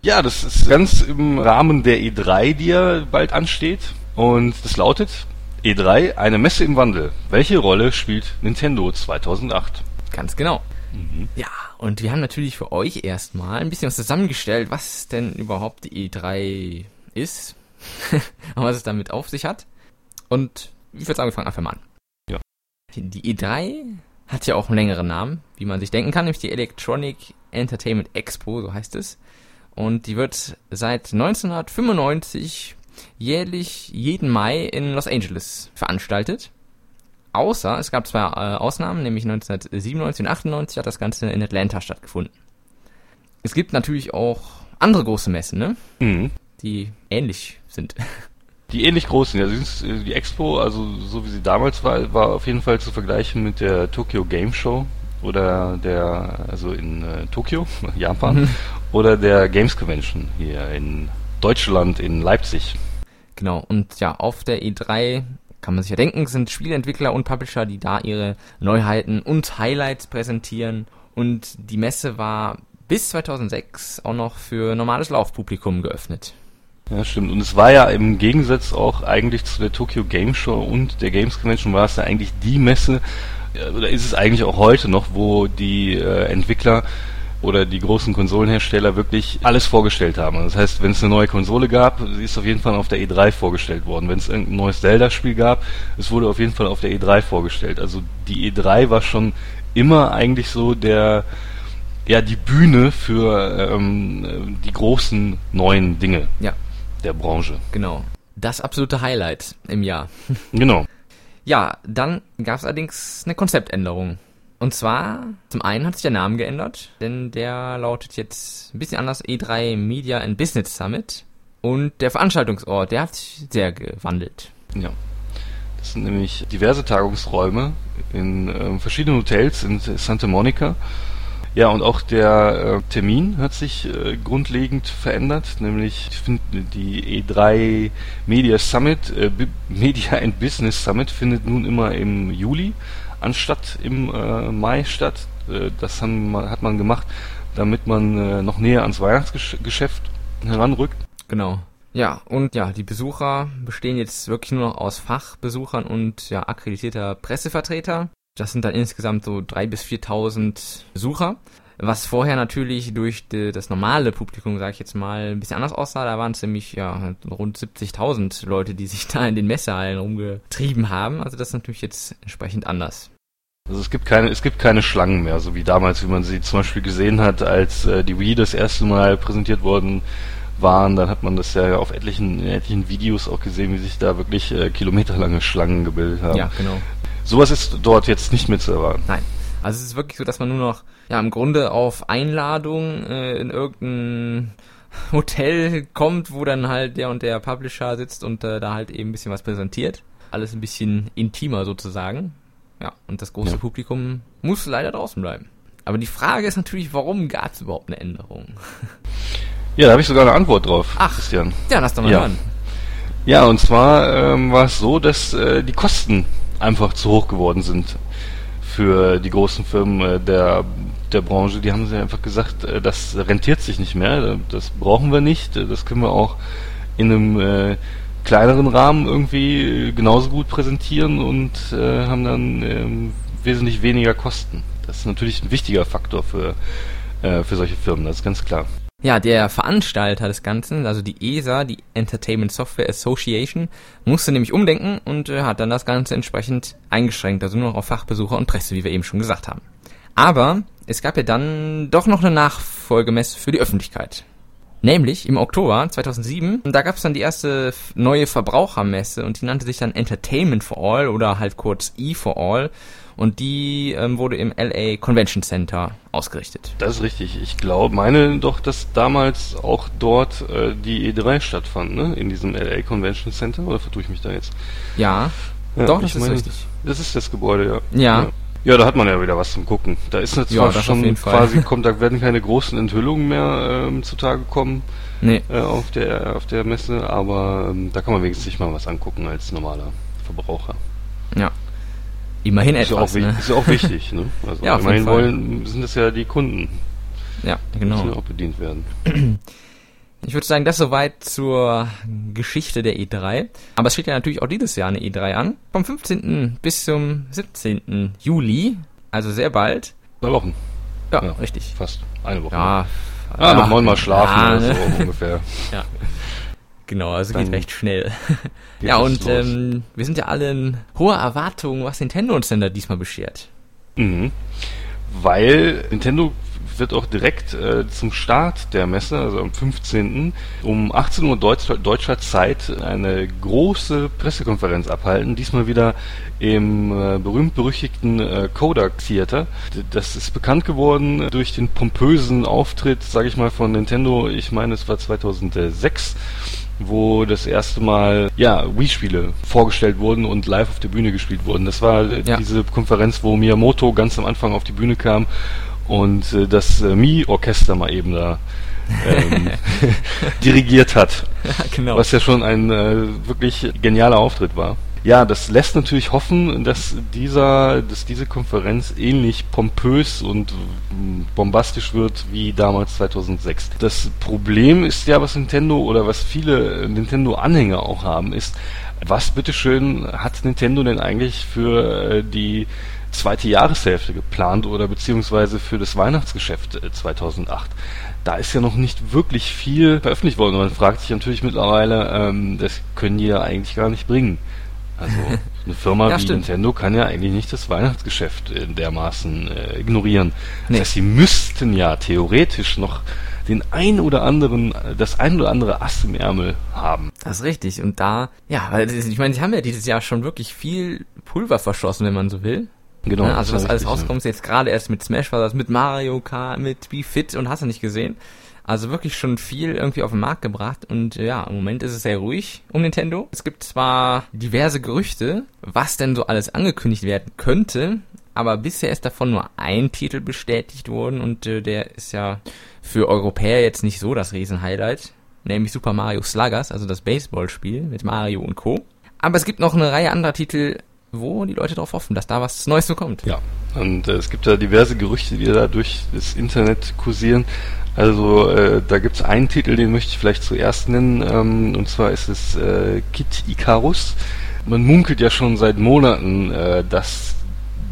Ja, das ist ganz im Rahmen der E3, die ja bald ansteht. Und das lautet E3, eine Messe im Wandel. Welche Rolle spielt Nintendo 2008? Ganz genau. Ja, und wir haben natürlich für euch erstmal ein bisschen was zusammengestellt, was denn überhaupt die E3 ist und was es damit auf sich hat. Und ich würde sagen, wir fangen einfach mal an. Ja. Die E3 hat ja auch einen längeren Namen, wie man sich denken kann, nämlich die Electronic Entertainment Expo, so heißt es. Und die wird seit 1995 jährlich jeden Mai in Los Angeles veranstaltet. Außer es gab zwei äh, Ausnahmen, nämlich 1997 und 98 hat das Ganze in Atlanta stattgefunden. Es gibt natürlich auch andere große Messen, ne? Mhm. die ähnlich sind. Die ähnlich groß sind. Also ist, äh, die Expo, also so wie sie damals war, war auf jeden Fall zu vergleichen mit der Tokyo Game Show oder der, also in äh, Tokio, Japan, Mhm. oder der Games Convention hier in Deutschland, in Leipzig. Genau, und ja, auf der E3 kann man sich ja denken, sind Spieleentwickler und Publisher, die da ihre Neuheiten und Highlights präsentieren. Und die Messe war bis 2006 auch noch für normales Laufpublikum geöffnet. Ja, stimmt. Und es war ja im Gegensatz auch eigentlich zu der Tokyo Game Show und der Games Convention war es ja eigentlich die Messe, ja, oder ist es eigentlich auch heute noch, wo die äh, Entwickler oder die großen Konsolenhersteller wirklich alles vorgestellt haben. Also Das heißt, wenn es eine neue Konsole gab, sie ist auf jeden Fall auf der E3 vorgestellt worden. Wenn es irgendein neues Zelda-Spiel gab, es wurde auf jeden Fall auf der E3 vorgestellt. Also die E3 war schon immer eigentlich so der ja die Bühne für ähm, die großen neuen Dinge Ja, der Branche. genau. Das absolute Highlight im Jahr. Genau. Ja, dann gab es allerdings eine Konzeptänderung. Und zwar, zum einen hat sich der Name geändert, denn der lautet jetzt ein bisschen anders E3 Media and Business Summit. Und der Veranstaltungsort, der hat sich sehr gewandelt. Ja. Das sind nämlich diverse Tagungsräume in ähm, verschiedenen Hotels in Santa Monica. Ja, und auch der äh, Termin hat sich äh, grundlegend verändert, nämlich die E3 Media Summit, äh, Media and Business Summit findet nun immer im Juli anstatt im äh, Mai statt. Äh, das haben, hat man gemacht, damit man äh, noch näher ans Weihnachtsgeschäft heranrückt. Genau. Ja, und ja, die Besucher bestehen jetzt wirklich nur noch aus Fachbesuchern und ja, akkreditierter Pressevertreter. Das sind dann insgesamt so drei bis 4.000 Besucher. Was vorher natürlich durch die, das normale Publikum, sage ich jetzt mal, ein bisschen anders aussah. Da waren es nämlich ja, rund 70.000 Leute, die sich da in den Messehallen rumgetrieben haben. Also das ist natürlich jetzt entsprechend anders. Also es gibt keine, es gibt keine Schlangen mehr, so wie damals, wie man sie zum Beispiel gesehen hat, als äh, die Wii das erste Mal präsentiert worden waren. Dann hat man das ja auf etlichen, etlichen Videos auch gesehen, wie sich da wirklich äh, kilometerlange Schlangen gebildet haben. Ja, genau. Sowas ist dort jetzt nicht mit zu erwarten. Nein. Also es ist wirklich so, dass man nur noch, ja, im Grunde auf Einladung äh, in irgendein Hotel kommt, wo dann halt der und der Publisher sitzt und äh, da halt eben ein bisschen was präsentiert. Alles ein bisschen intimer sozusagen. Ja, und das große Ja. Publikum muss leider draußen bleiben. Aber die Frage ist natürlich, warum gab es überhaupt eine Änderung? Ja, da habe ich sogar eine Antwort drauf, Ach. Christian. Ja, lass doch mal Ja. hören. Ja, und zwar ähm, war es so, dass äh, die Kosten einfach zu hoch geworden sind für die großen Firmen äh, der, der Branche. Die haben sie einfach gesagt, äh, das rentiert sich nicht mehr, das brauchen wir nicht, das können wir auch in einem äh, kleineren Rahmen irgendwie äh, genauso gut präsentieren und äh, haben dann ähm, wesentlich weniger Kosten. Das ist natürlich ein wichtiger Faktor für, äh, für solche Firmen, das ist ganz klar. Ja, der Veranstalter des Ganzen, also die ESA, die Entertainment Software Association, musste nämlich umdenken und äh, hat dann das Ganze entsprechend eingeschränkt, also nur noch auf Fachbesucher und Presse, wie wir eben schon gesagt haben. Aber es gab ja dann doch noch eine Nachfolgemesse für die Öffentlichkeit. Nämlich im Oktober 2007, und da gab es dann die erste neue Verbrauchermesse und die nannte sich dann Entertainment for All oder halt kurz E for All und die ähm, wurde im LA Convention Center ausgerichtet. Das ist richtig. Ich glaube, meine doch, dass damals auch dort äh, die E3 stattfand, ne? In diesem LA Convention Center. Oder vertue ich mich da jetzt? Ja, Ja, doch, das ist meine, richtig. Das ist das Gebäude, ja. Ja. ja. Ja, da hat man ja wieder was zum Gucken. Da ist jetzt Ja, schon quasi kommt, da werden keine großen Enthüllungen mehr ähm, zutage kommen Nee. äh, auf der auf der Messe, aber ähm, da kann man wenigstens sich mal was angucken als normaler Verbraucher. Ja. Immerhin Ist auch, etwas, wi- ne? ist ja auch wichtig, ne? Also Ja, auf jeden immerhin wollen sind es ja die Kunden, Ja, die genau. auch bedient werden. Ich würde sagen, das soweit zur Geschichte der E3. Aber es steht ja natürlich auch dieses Jahr eine E3 an. Vom 15. bis zum 17. Juli. Also sehr bald. Zwei Wochen, Ja, Ja. richtig. fast eine Woche. Ja. Ah, noch neunmal schlafen ja, oder so ungefähr. Ja. Genau, also Dann geht recht schnell. geht ja, und ähm, wir sind ja alle in hoher Erwartung, was Nintendo uns denn da diesmal beschert. Mhm. Weil Nintendo wird auch direkt äh, zum Start der Messe, also am 15. um 18 Uhr deutscher, deutscher Zeit eine große Pressekonferenz abhalten. Diesmal wieder im äh, berühmt-berüchtigten äh, Kodak Theater. Das ist bekannt geworden durch den pompösen Auftritt, sage ich mal, von Nintendo. Ich meine, es war 2006 wo das erste Mal ja Wii-Spiele vorgestellt wurden und live auf der Bühne gespielt wurden. Das war äh, Ja. diese Konferenz, wo Miyamoto ganz am Anfang auf die Bühne kam und äh, das äh, Mi-Orchester mal eben da ähm, dirigiert hat, genau. was ja schon ein äh, wirklich genialer Auftritt war. Ja, das lässt natürlich hoffen, dass dieser, dass diese Konferenz ähnlich pompös und mm, bombastisch wird wie damals 2006. Das Problem ist ja, was Nintendo oder was viele Nintendo-Anhänger auch haben, ist, was bitteschön hat Nintendo denn eigentlich für äh, die zweite Jahreshälfte geplant oder beziehungsweise für das Weihnachtsgeschäft äh, 2008? Da ist ja noch nicht wirklich viel veröffentlicht worden. Und man fragt sich natürlich mittlerweile, ähm, das können die ja eigentlich gar nicht bringen. Also eine Firma Ja, wie stimmt. Nintendo kann ja eigentlich nicht das Weihnachtsgeschäft äh, dermaßen äh, ignorieren. Nee. Das heißt, sie müssten ja theoretisch noch den ein oder anderen, das ein oder andere Ass im Ärmel haben. Das ist richtig. Und da, ja, weil ich meine, sie haben ja dieses Jahr schon wirklich viel Pulver verschossen, wenn man so will. Genau. Ne, also was alles rauskommt, ist jetzt gerade erst mit Smash Bros., mit Mario Kart, mit Be Fit und hast du nicht gesehen. Also wirklich schon viel irgendwie auf den Markt gebracht und ja, im Moment ist es sehr ruhig um Nintendo. Es gibt zwar diverse Gerüchte, was denn so alles angekündigt werden könnte, aber bisher ist davon nur ein Titel bestätigt worden und äh, der ist ja für Europäer jetzt nicht so das Riesenhighlight, nämlich Super Mario Sluggers, also das Baseballspiel mit Mario und Co. Aber es gibt noch eine Reihe anderer Titel, wo die Leute darauf hoffen, dass da was Neues so kommt. Ja, und äh, es gibt da diverse Gerüchte, die da durch das Internet kursieren. Also äh, da gibt es einen Titel, den möchte ich vielleicht zuerst nennen, ähm, und zwar ist es äh, Kid Icarus. Man munkelt ja schon seit Monaten, äh, dass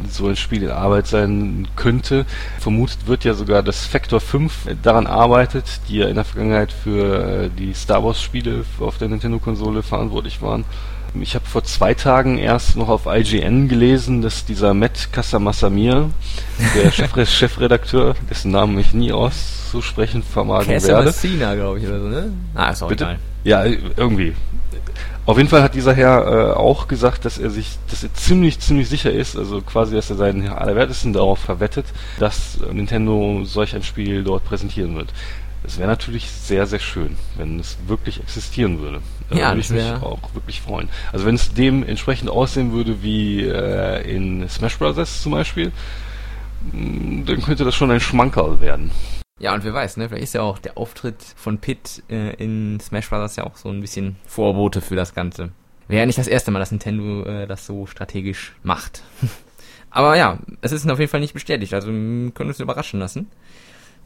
so ein Spiel in Arbeit sein könnte. Vermutet wird ja sogar, dass Factor 5 daran arbeitet, die ja in der Vergangenheit für äh, die Star Wars Spiele auf der Nintendo-Konsole verantwortlich waren. Ich habe vor zwei Tagen erst noch auf IGN gelesen, dass dieser Matt Casamasamir, der Chef Chefredakteur, dessen Namen ich nie auszusprechen vermagen werde. Casamassina, glaube ich, oder so, ne? Ah, ist auch Bitte? egal. Ja, irgendwie. Auf jeden Fall hat dieser Herr äh, auch gesagt, dass er sich, dass er ziemlich, ziemlich sicher ist, also quasi, dass er seinen Allerwertesten darauf verwettet, dass Nintendo solch ein Spiel dort präsentieren wird. Es wäre natürlich sehr, sehr schön, wenn es wirklich existieren würde. Da ja, würde ich mich auch wirklich freuen. Also wenn es dementsprechend aussehen würde wie äh, in Smash Bros. zum Beispiel, mm, dann könnte das schon ein Schmankerl werden. Ja, und wer weiß, ne? Vielleicht ist ja auch der Auftritt von Pit äh, in Smash Bros. ja auch so ein bisschen Vorbote für das Ganze. Wäre ja nicht das erste Mal, dass Nintendo äh, das so strategisch macht. Aber ja, es ist auf jeden Fall nicht bestätigt, also können uns überraschen lassen.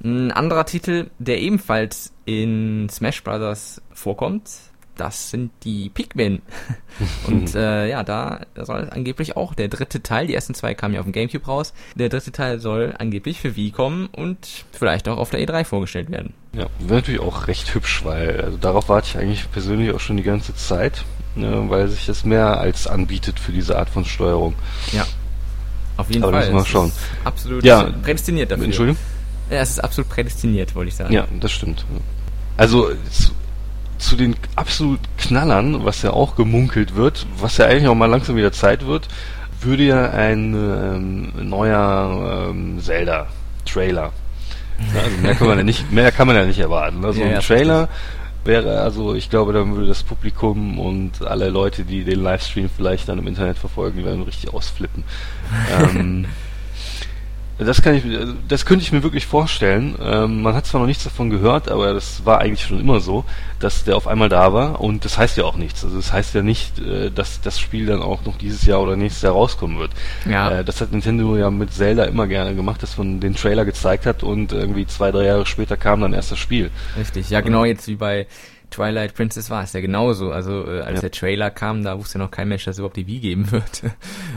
Ein anderer Titel, der ebenfalls in Smash Bros. vorkommt, das sind die Pikmin. Und äh, ja, da soll angeblich auch der dritte Teil, die ersten zwei kamen ja auf dem Gamecube raus, der dritte Teil soll angeblich für Wii kommen und vielleicht auch auf der E3 vorgestellt werden. Ja, wäre natürlich auch recht hübsch, weil also darauf warte ich eigentlich persönlich auch schon die ganze Zeit, ne, weil sich das mehr als anbietet für diese Art von Steuerung. Ja. Auf jeden Aber Fall. Müssen wir schauen. Absolut ja, prädestiniert dafür. Entschuldigung? Ja, es ist absolut prädestiniert, wollte ich sagen. Ja, das stimmt. Also zu den absolut Knallern, was ja auch gemunkelt wird, was ja eigentlich auch mal langsam wieder Zeit wird, würde ja ein ähm, neuer ähm, Zelda-Trailer. also mehr kann man ja nicht, mehr kann man ja nicht erwarten. Also ja, ein Trailer wäre, also ich glaube, dann würde das Publikum und alle Leute, die den Livestream vielleicht dann im Internet verfolgen, werden richtig ausflippen. ähm, das kann ich, das könnte ich mir wirklich vorstellen. Ähm, man hat zwar noch nichts davon gehört, aber das war eigentlich schon immer so, dass der auf einmal da war und das heißt ja auch nichts. Also das heißt ja nicht, äh, dass das Spiel dann auch noch dieses Jahr oder nächstes Jahr rauskommen wird. Ja. Äh, das hat Nintendo ja mit Zelda immer gerne gemacht, dass man den Trailer gezeigt hat und irgendwie zwei, drei Jahre später kam dann erst das Spiel. Richtig, ja genau jetzt wie bei Twilight Princess war es ja genauso. Also äh, als ja. der Trailer kam, da wusste noch kein Mensch, dass es überhaupt die Wii geben wird.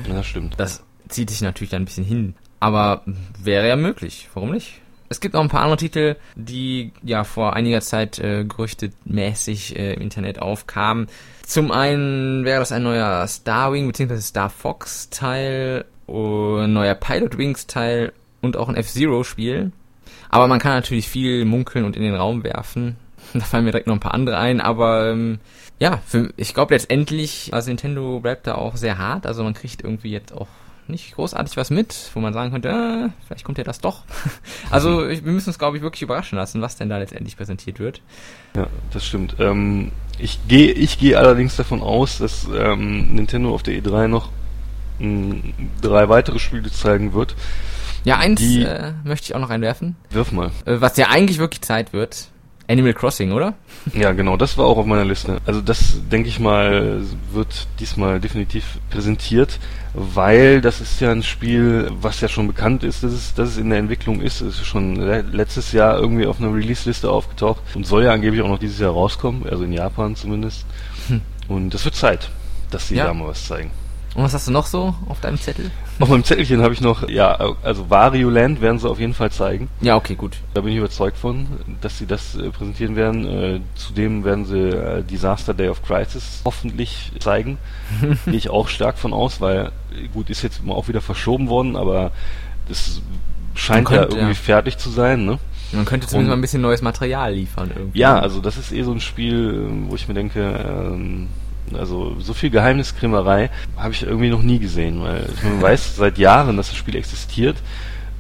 Ja, das stimmt. Das zieht sich natürlich dann ein bisschen hin. Aber wäre ja möglich. Warum nicht? Es gibt noch ein paar andere Titel, die ja vor einiger Zeit äh, gerüchtemäßig äh, im Internet aufkamen. Zum einen wäre das ein neuer Starwing bzw. Star Fox Teil, ein neuer Pilot Wings Teil und auch ein F-Zero Spiel. Aber man kann natürlich viel munkeln und in den Raum werfen. Da fallen mir direkt noch ein paar andere ein, aber ähm, ja, für, ich glaube letztendlich, also Nintendo bleibt da auch sehr hart. Also man kriegt irgendwie jetzt auch nicht großartig was mit, wo man sagen könnte, äh, vielleicht kommt ja das doch. also ich, wir müssen uns, glaube ich, wirklich überraschen lassen, was denn da letztendlich präsentiert wird. Ja, das stimmt. Ähm, ich gehe ich gehe allerdings davon aus, dass ähm, Nintendo auf der E3 noch mh, mm, drei weitere Spiele zeigen wird. Ja, eins äh, möchte ich auch noch einwerfen. Wirf mal. Äh, was ja eigentlich wirklich Zeit wird, Animal Crossing, oder? Ja, genau, das war auch auf meiner Liste. Also das, denke ich mal, wird diesmal definitiv präsentiert, weil das ist ja ein Spiel, was ja schon bekannt ist, dass es, dass es in der Entwicklung ist. Es ist schon letztes Jahr irgendwie auf einer Release-Liste aufgetaucht und soll ja angeblich auch noch dieses Jahr rauskommen, also in Japan zumindest. Hm. Und es wird Zeit, dass sie ja. da mal was zeigen. Und was hast du noch so auf deinem Zettel? Auf meinem Zettelchen habe ich noch, ja, also Wario Land werden sie auf jeden Fall zeigen. Ja, okay, gut. Da bin ich überzeugt von, dass sie das äh, präsentieren werden. Äh, zudem werden sie äh, Disaster Day of Crisis hoffentlich zeigen. Gehe ich auch stark von aus, weil, gut, ist jetzt auch wieder verschoben worden, aber das scheint könnte, ja irgendwie ja. fertig zu sein, ne? Man könnte zumindest Und, mal ein bisschen neues Material liefern irgendwie. Ja, also das ist eh so ein Spiel, wo ich mir denke, ähm, also so viel Geheimniskrämerei habe ich irgendwie noch nie gesehen, weil man weiß seit Jahren, dass das Spiel existiert,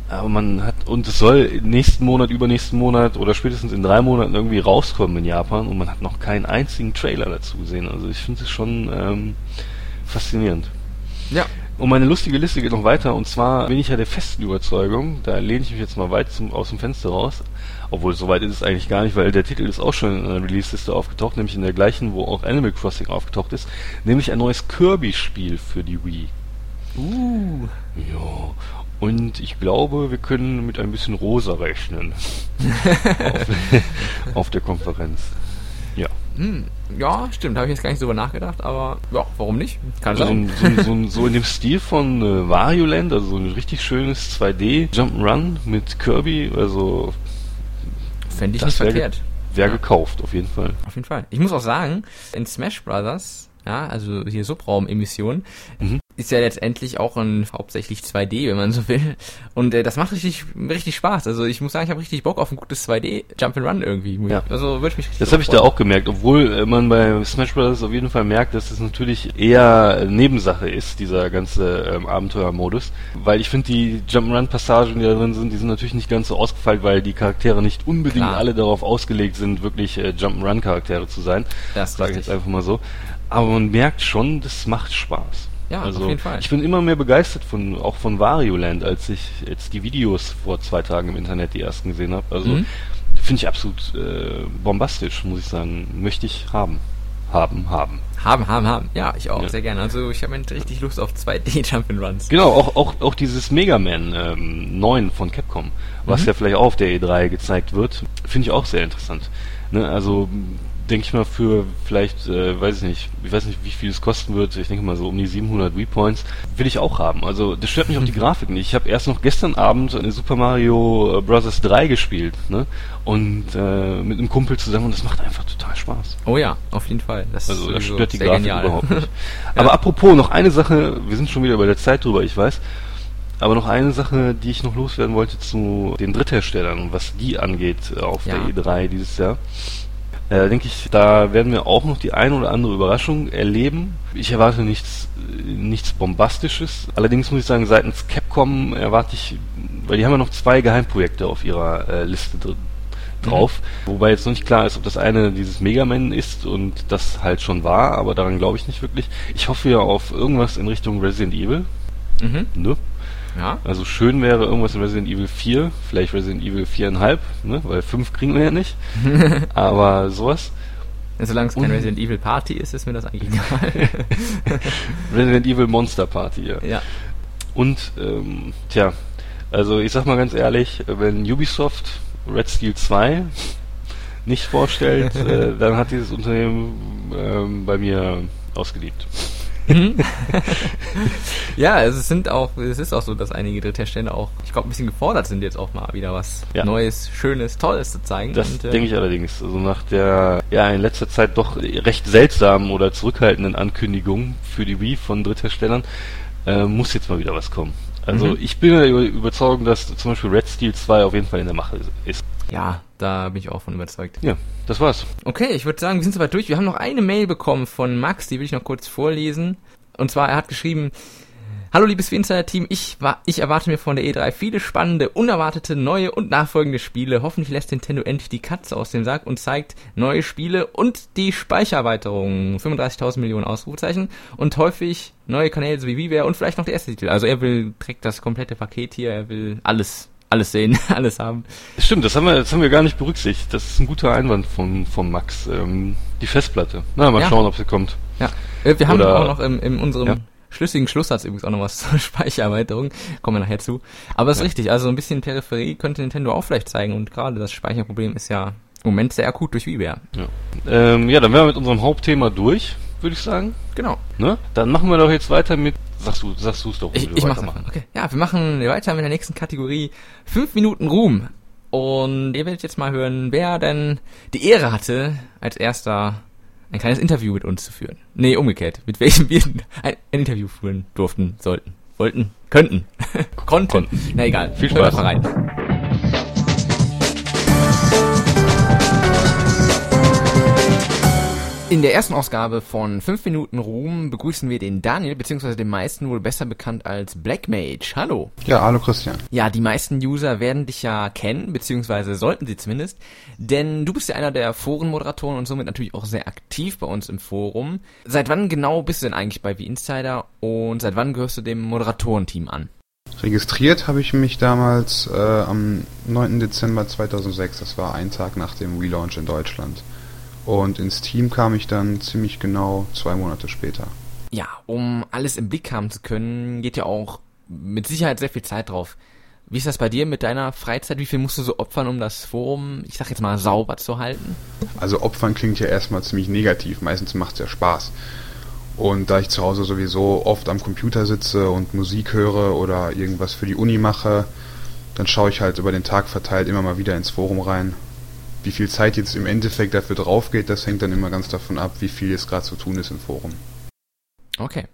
aber man hat und es soll nächsten Monat, übernächsten Monat oder spätestens in drei Monaten irgendwie rauskommen in Japan und man hat noch keinen einzigen Trailer dazu gesehen. Also ich finde es schon ähm, faszinierend. Ja. Und meine lustige Liste geht noch weiter und zwar bin ich ja der festen Überzeugung, da lehne ich mich jetzt mal weit zum, aus dem Fenster raus, obwohl, soweit ist es eigentlich gar nicht, weil der Titel ist auch schon in einer Release-Liste aufgetaucht, nämlich in der gleichen, wo auch Animal Crossing aufgetaucht ist, nämlich ein neues Kirby-Spiel für die Wii. Uh. Ja. Und ich glaube, wir können mit ein bisschen rosa rechnen. auf, auf der Konferenz. Ja. Hm, ja, stimmt, habe ich jetzt gar nicht so drüber nachgedacht, aber ja, warum nicht? Kann Also sein. so, so, so, so in dem Stil von äh, Wario Land, also so ein richtig schönes 2D Jump'n'Run mit Kirby, also Fände ich das nicht wär verkehrt. wäre Ja. gekauft, auf jeden Fall. Auf jeden Fall. Ich muss auch sagen, in Smash Brothers, ja, also hier Subraumemission, Mhm. Ist ja letztendlich auch ein hauptsächlich 2D, wenn man so will. Und äh, das macht richtig, richtig Spaß. Also ich muss sagen, ich habe richtig Bock auf ein gutes 2D Jump'n'Run irgendwie. Ja. Also würde ich mich richtig Das habe ich da auch gemerkt, obwohl äh, man bei Smash Bros. auf jeden Fall merkt, dass es natürlich eher Nebensache ist, dieser ganze ähm, Abenteuermodus. Weil ich finde, die Jump'n'Run-Passagen, die da drin sind, die sind natürlich nicht ganz so ausgefeilt, weil die Charaktere nicht unbedingt Klar. alle darauf ausgelegt sind, wirklich äh, Jump'n'Run-Charaktere zu sein. Das sage ich jetzt einfach mal so. Aber man merkt schon, das macht Spaß. Ja, also, auf jeden Fall. Ich bin immer mehr begeistert von auch von Wario Land, als ich jetzt die Videos vor zwei Tagen im Internet die ersten gesehen habe. Also Mhm. finde ich absolut äh, bombastisch, muss ich sagen. Möchte ich haben. Haben, haben. Haben, haben, haben. Ja, ich auch, Ja. sehr gerne. Also ich habe richtig Lust auf 2D Jump'n'Runs. Genau, auch, auch, auch dieses Mega Man ähm, 9 von Capcom, was Mhm. ja vielleicht auch auf der E3 gezeigt wird, finde ich auch sehr interessant. Ne, also denke ich mal für vielleicht, äh, weiß ich nicht, ich weiß nicht, wie viel es kosten wird, ich denke mal so um die 700 Wii-Points, will ich auch haben. Also das stört mich auch die Grafik nicht. Ich habe erst noch gestern Abend eine Super Mario äh, Bros. 3 gespielt, ne? Und äh, mit einem Kumpel zusammen und das macht einfach total Spaß. Oh ja, auf jeden Fall. Das Also das sowieso stört die Grafik genial. überhaupt nicht. Aber apropos, noch eine Sache, wir sind schon wieder bei der Zeit drüber, ich weiß. Aber noch eine Sache, die ich noch loswerden wollte zu den Drittherstellern was die angeht äh, auf Ja. der E3 dieses Jahr. Äh, denke ich, da werden wir auch noch die ein oder andere Überraschung erleben. Ich erwarte nichts, nichts Bombastisches. Allerdings muss ich sagen, seitens Capcom erwarte ich, weil die haben ja noch zwei Geheimprojekte auf ihrer äh, Liste drin drauf. Wobei jetzt noch nicht klar ist, ob das eine dieses Mega Man ist und das halt schon war, aber daran glaube ich nicht wirklich. Ich hoffe ja auf irgendwas in Richtung Resident Evil. Mhm. Ne? Ja. Also schön wäre irgendwas in Resident Evil 4, vielleicht Resident Evil 4,5, ne? weil 5 kriegen wir ja nicht. aber sowas. Solange es kein Resident Evil Party ist, ist mir das eigentlich egal. Resident Evil Monster Party, ja. ja. Und, ähm, tja, also ich sag mal ganz ehrlich, wenn Ubisoft Red Steel 2 nicht vorstellt, äh, dann hat dieses Unternehmen ähm, bei mir ausgeliebt. Ja, es sind auch, es ist auch so, dass einige Dritthersteller auch, ich glaube, ein bisschen gefordert sind jetzt auch mal wieder was Ja. Neues, Schönes, Tolles zu zeigen. Das Und, äh, denke ich allerdings. Also nach der ja in letzter Zeit doch recht seltsamen oder zurückhaltenden Ankündigung für die Wii von Drittherstellern äh, muss jetzt mal wieder was kommen. Also Mhm. ich bin der Über- Überzeugung, dass zum Beispiel Red Steel 2 auf jeden Fall in der Mache ist. Ja, da bin ich auch von überzeugt. Ja, das war's. Okay, ich würde sagen, wir sind soweit durch. Wir haben noch eine Mail bekommen von Max, die will ich noch kurz vorlesen. Und zwar, er hat geschrieben, Hallo liebes Insider-Team, ich, ich erwarte mir von der E3 viele spannende, unerwartete, neue und nachfolgende Spiele. Hoffentlich lässt Nintendo endlich die Katze aus dem Sack und zeigt neue Spiele und die Speichererweiterung. 35.000 Millionen Ausrufezeichen und häufig neue Kanäle sowie WiiWare und vielleicht noch der erste Titel. Also er will, trägt das komplette Paket hier, er will alles, alles sehen, alles haben. Stimmt, das haben wir, das haben wir gar nicht berücksichtigt. Das ist ein guter Einwand von, von Max. Ähm, die Festplatte. Na, mal Ja. schauen, ob sie kommt. Ja, äh, wir haben Oder- auch noch in, in unserem Ja. schlüssigen Schlusssatz übrigens auch noch was zur Speichererweiterung. Kommen wir nachher zu. Aber es ist Ja. richtig, also ein bisschen Peripherie könnte Nintendo auch vielleicht zeigen und gerade das Speicherproblem ist ja im Moment sehr akut durch WiiWare. Ähm, ja, dann wären wir mit unserem Hauptthema durch, würde ich sagen. Genau. Ne? Dann machen wir doch jetzt weiter mit. Sagst du, sagst du es doch. Ich, ich mach's einfach. Okay. Ja, wir machen weiter mit der nächsten Kategorie. Fünf Minuten Ruhm. Und ihr werdet jetzt mal hören, wer denn die Ehre hatte, als erster ein kleines Interview mit uns zu führen. Nee, umgekehrt. Mit welchem wir ein, ein Interview führen durften, sollten, wollten, könnten, konnten. Konnten. Na egal. Viel Hört Spaß. mal rein. In der ersten Ausgabe von 5 Minuten Ruhm begrüßen wir den Daniel, beziehungsweise den meisten wohl besser bekannt als Black Mage. Hallo. Ja, hallo Christian. Ja, die meisten User werden dich ja kennen, beziehungsweise sollten sie zumindest, denn du bist ja einer der Forenmoderatoren und somit natürlich auch sehr aktiv bei uns im Forum. Seit wann genau bist du denn eigentlich bei V-Insider und seit wann gehörst du dem Moderatorenteam an? Registriert habe ich mich damals äh, am 9. Dezember 2006, das war ein Tag nach dem Relaunch in Deutschland. Und ins Team kam ich dann ziemlich genau zwei Monate später. Ja, um alles im Blick haben zu können, geht ja auch mit Sicherheit sehr viel Zeit drauf. Wie ist das bei dir mit deiner Freizeit? Wie viel musst du so opfern, um das Forum, ich sag jetzt mal, sauber zu halten? Also opfern klingt ja erstmal ziemlich negativ. Meistens macht es ja Spaß. Und da ich zu Hause sowieso oft am Computer sitze und Musik höre oder irgendwas für die Uni mache, dann schaue ich halt über den Tag verteilt immer mal wieder ins Forum rein. Wie viel Zeit jetzt im Endeffekt dafür drauf geht, das hängt dann immer ganz davon ab, wie viel jetzt gerade zu tun ist im Forum. Okay.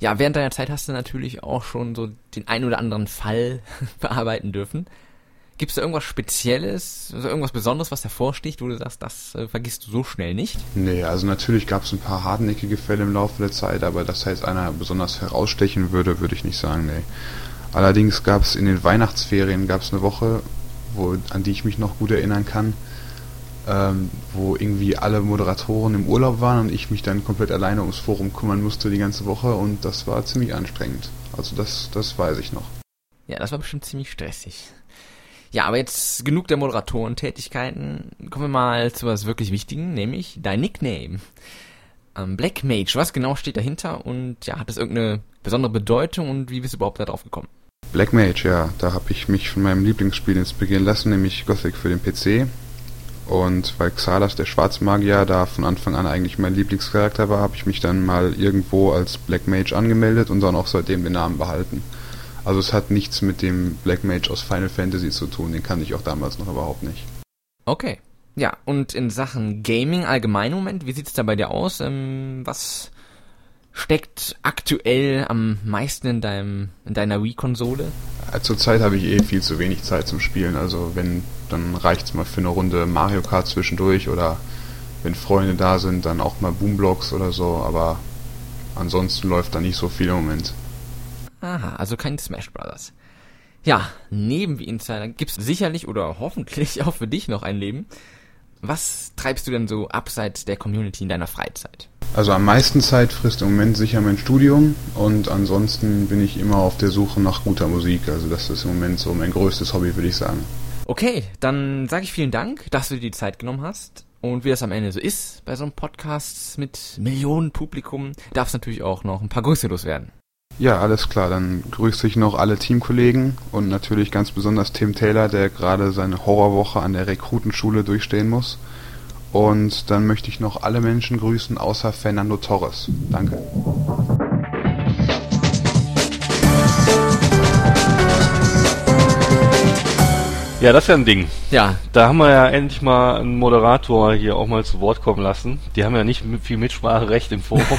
Ja, während deiner Zeit hast du natürlich auch schon so den ein oder anderen Fall bearbeiten dürfen. Gibt es da irgendwas Spezielles, also irgendwas Besonderes, was hervorsticht, wo du sagst, das äh, vergisst du so schnell nicht? Nee, also natürlich gab es ein paar hartnäckige Fälle im Laufe der Zeit, aber dass da jetzt einer besonders herausstechen würde, würde ich nicht sagen, nee. Allerdings gab es in den Weihnachtsferien gab's eine Woche, wo, an die ich mich noch gut erinnern kann, ähm, wo irgendwie alle Moderatoren im Urlaub waren und ich mich dann komplett alleine ums Forum kümmern musste die ganze Woche und das war ziemlich anstrengend. Also das, das weiß ich noch. Ja, das war bestimmt ziemlich stressig. Ja, aber jetzt genug der Moderatorentätigkeiten. Kommen wir mal zu was wirklich Wichtigen, nämlich dein Nickname. Ähm, Black Mage, was genau steht dahinter und ja, hat das irgendeine besondere Bedeutung und wie bist du überhaupt da drauf gekommen? Black Mage, ja, da habe ich mich von meinem Lieblingsspiel inspirieren lassen, nämlich Gothic für den PC. Und weil Xalas, der Schwarzmagier, da von Anfang an eigentlich mein Lieblingscharakter war, habe ich mich dann mal irgendwo als Black Mage angemeldet und dann auch seitdem den Namen behalten. Also es hat nichts mit dem Black Mage aus Final Fantasy zu tun, den kannte ich auch damals noch überhaupt nicht. Okay. Ja, und in Sachen Gaming allgemein Moment, wie sieht's da bei dir aus? Ähm, was steckt aktuell am meisten in deinem in deiner Wii-Konsole? Äh, Zurzeit habe ich eh viel zu wenig Zeit zum Spielen, also wenn, dann reicht's mal für eine Runde Mario Kart zwischendurch oder wenn Freunde da sind, dann auch mal Boomblocks oder so, aber ansonsten läuft da nicht so viel im Moment. Aha, also kein Smash Brothers. Ja, neben wie Insider gibt's sicherlich oder hoffentlich auch für dich noch ein Leben. Was treibst du denn so abseits der Community in deiner Freizeit? Also am meisten Zeit frisst im Moment sicher mein Studium und ansonsten bin ich immer auf der Suche nach guter Musik. Also das ist im Moment so mein größtes Hobby, würde ich sagen. Okay, dann sage ich vielen Dank, dass du dir die Zeit genommen hast. Und wie das am Ende so ist bei so einem Podcast mit Millionen Publikum, darf es natürlich auch noch ein paar Grüße loswerden. Ja, alles klar. Dann grüße ich noch alle Teamkollegen und natürlich ganz besonders Tim Taylor, der gerade seine Horrorwoche an der Rekrutenschule durchstehen muss. Und dann möchte ich noch alle Menschen grüßen, außer Fernando Torres. Danke. Ja, das ist ja ein Ding. Ja, Da haben wir ja endlich mal einen Moderator hier auch mal zu Wort kommen lassen. Die haben ja nicht viel Mitspracherecht im Forum.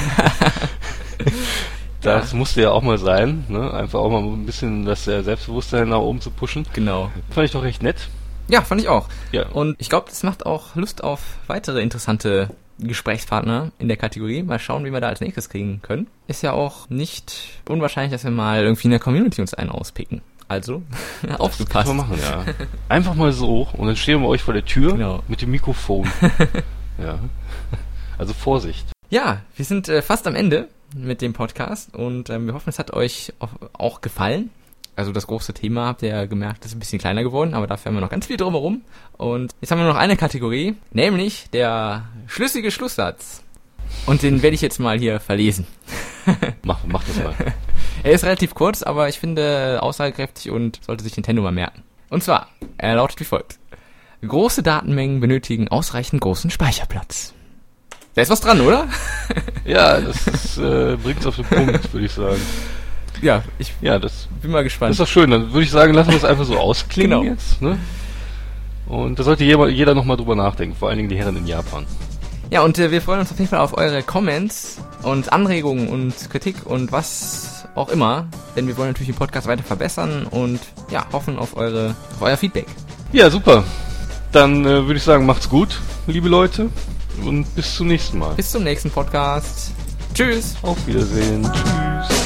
das musste ja auch mal sein, ne? Einfach auch mal ein bisschen das äh, Selbstbewusstsein nach oben zu pushen. genau. Fand ich doch recht nett. Ja, fand ich auch. Ja. Und ich glaube, das macht auch Lust auf weitere interessante Gesprächspartner in der Kategorie. Mal schauen, wie wir da als nächstes kriegen können. Ist ja auch nicht unwahrscheinlich, dass wir mal irgendwie in der Community uns einen auspicken. Also, aufgepasst. Kann man machen, ja. Einfach mal so und dann stehen wir euch vor der Tür Genau. mit dem Mikrofon. ja. Also Vorsicht. Ja, wir sind äh, fast am Ende mit dem Podcast und ähm, wir hoffen, es hat euch auch, gefallen. Also das große Thema habt ihr ja gemerkt, ist ein bisschen kleiner geworden, aber dafür haben wir noch ganz viel drumherum. Und jetzt haben wir noch eine Kategorie, nämlich der schlüssige Schlusssatz. Und den werde ich jetzt mal hier verlesen. Mach, mach das mal. Er ist relativ kurz, aber ich finde aussagekräftig und sollte sich Nintendo mal merken. Und zwar, er lautet wie folgt. Große Datenmengen benötigen ausreichend großen Speicherplatz. Da ist was dran, oder? Ja, das ist, äh, bringt's auf den Punkt, würde ich sagen. Ja, ich Ja, das, bin mal das gespannt. ist doch schön. Dann würde ich sagen, lassen wir es einfach so ausklingen Genau. jetzt. Ne? Und da sollte jeder, jeder nochmal drüber nachdenken, vor allen Dingen die Herren in Japan. Ja, und äh, wir freuen uns auf jeden Fall auf eure Comments und Anregungen und Kritik und was auch immer, denn wir wollen natürlich den Podcast weiter verbessern und ja, hoffen auf eure auf euer Feedback. Ja, super. Dann äh, würde ich sagen, macht's gut, liebe Leute. Und bis zum nächsten Mal. Bis zum nächsten Podcast. Tschüss. Auf Wiedersehen. Tschüss.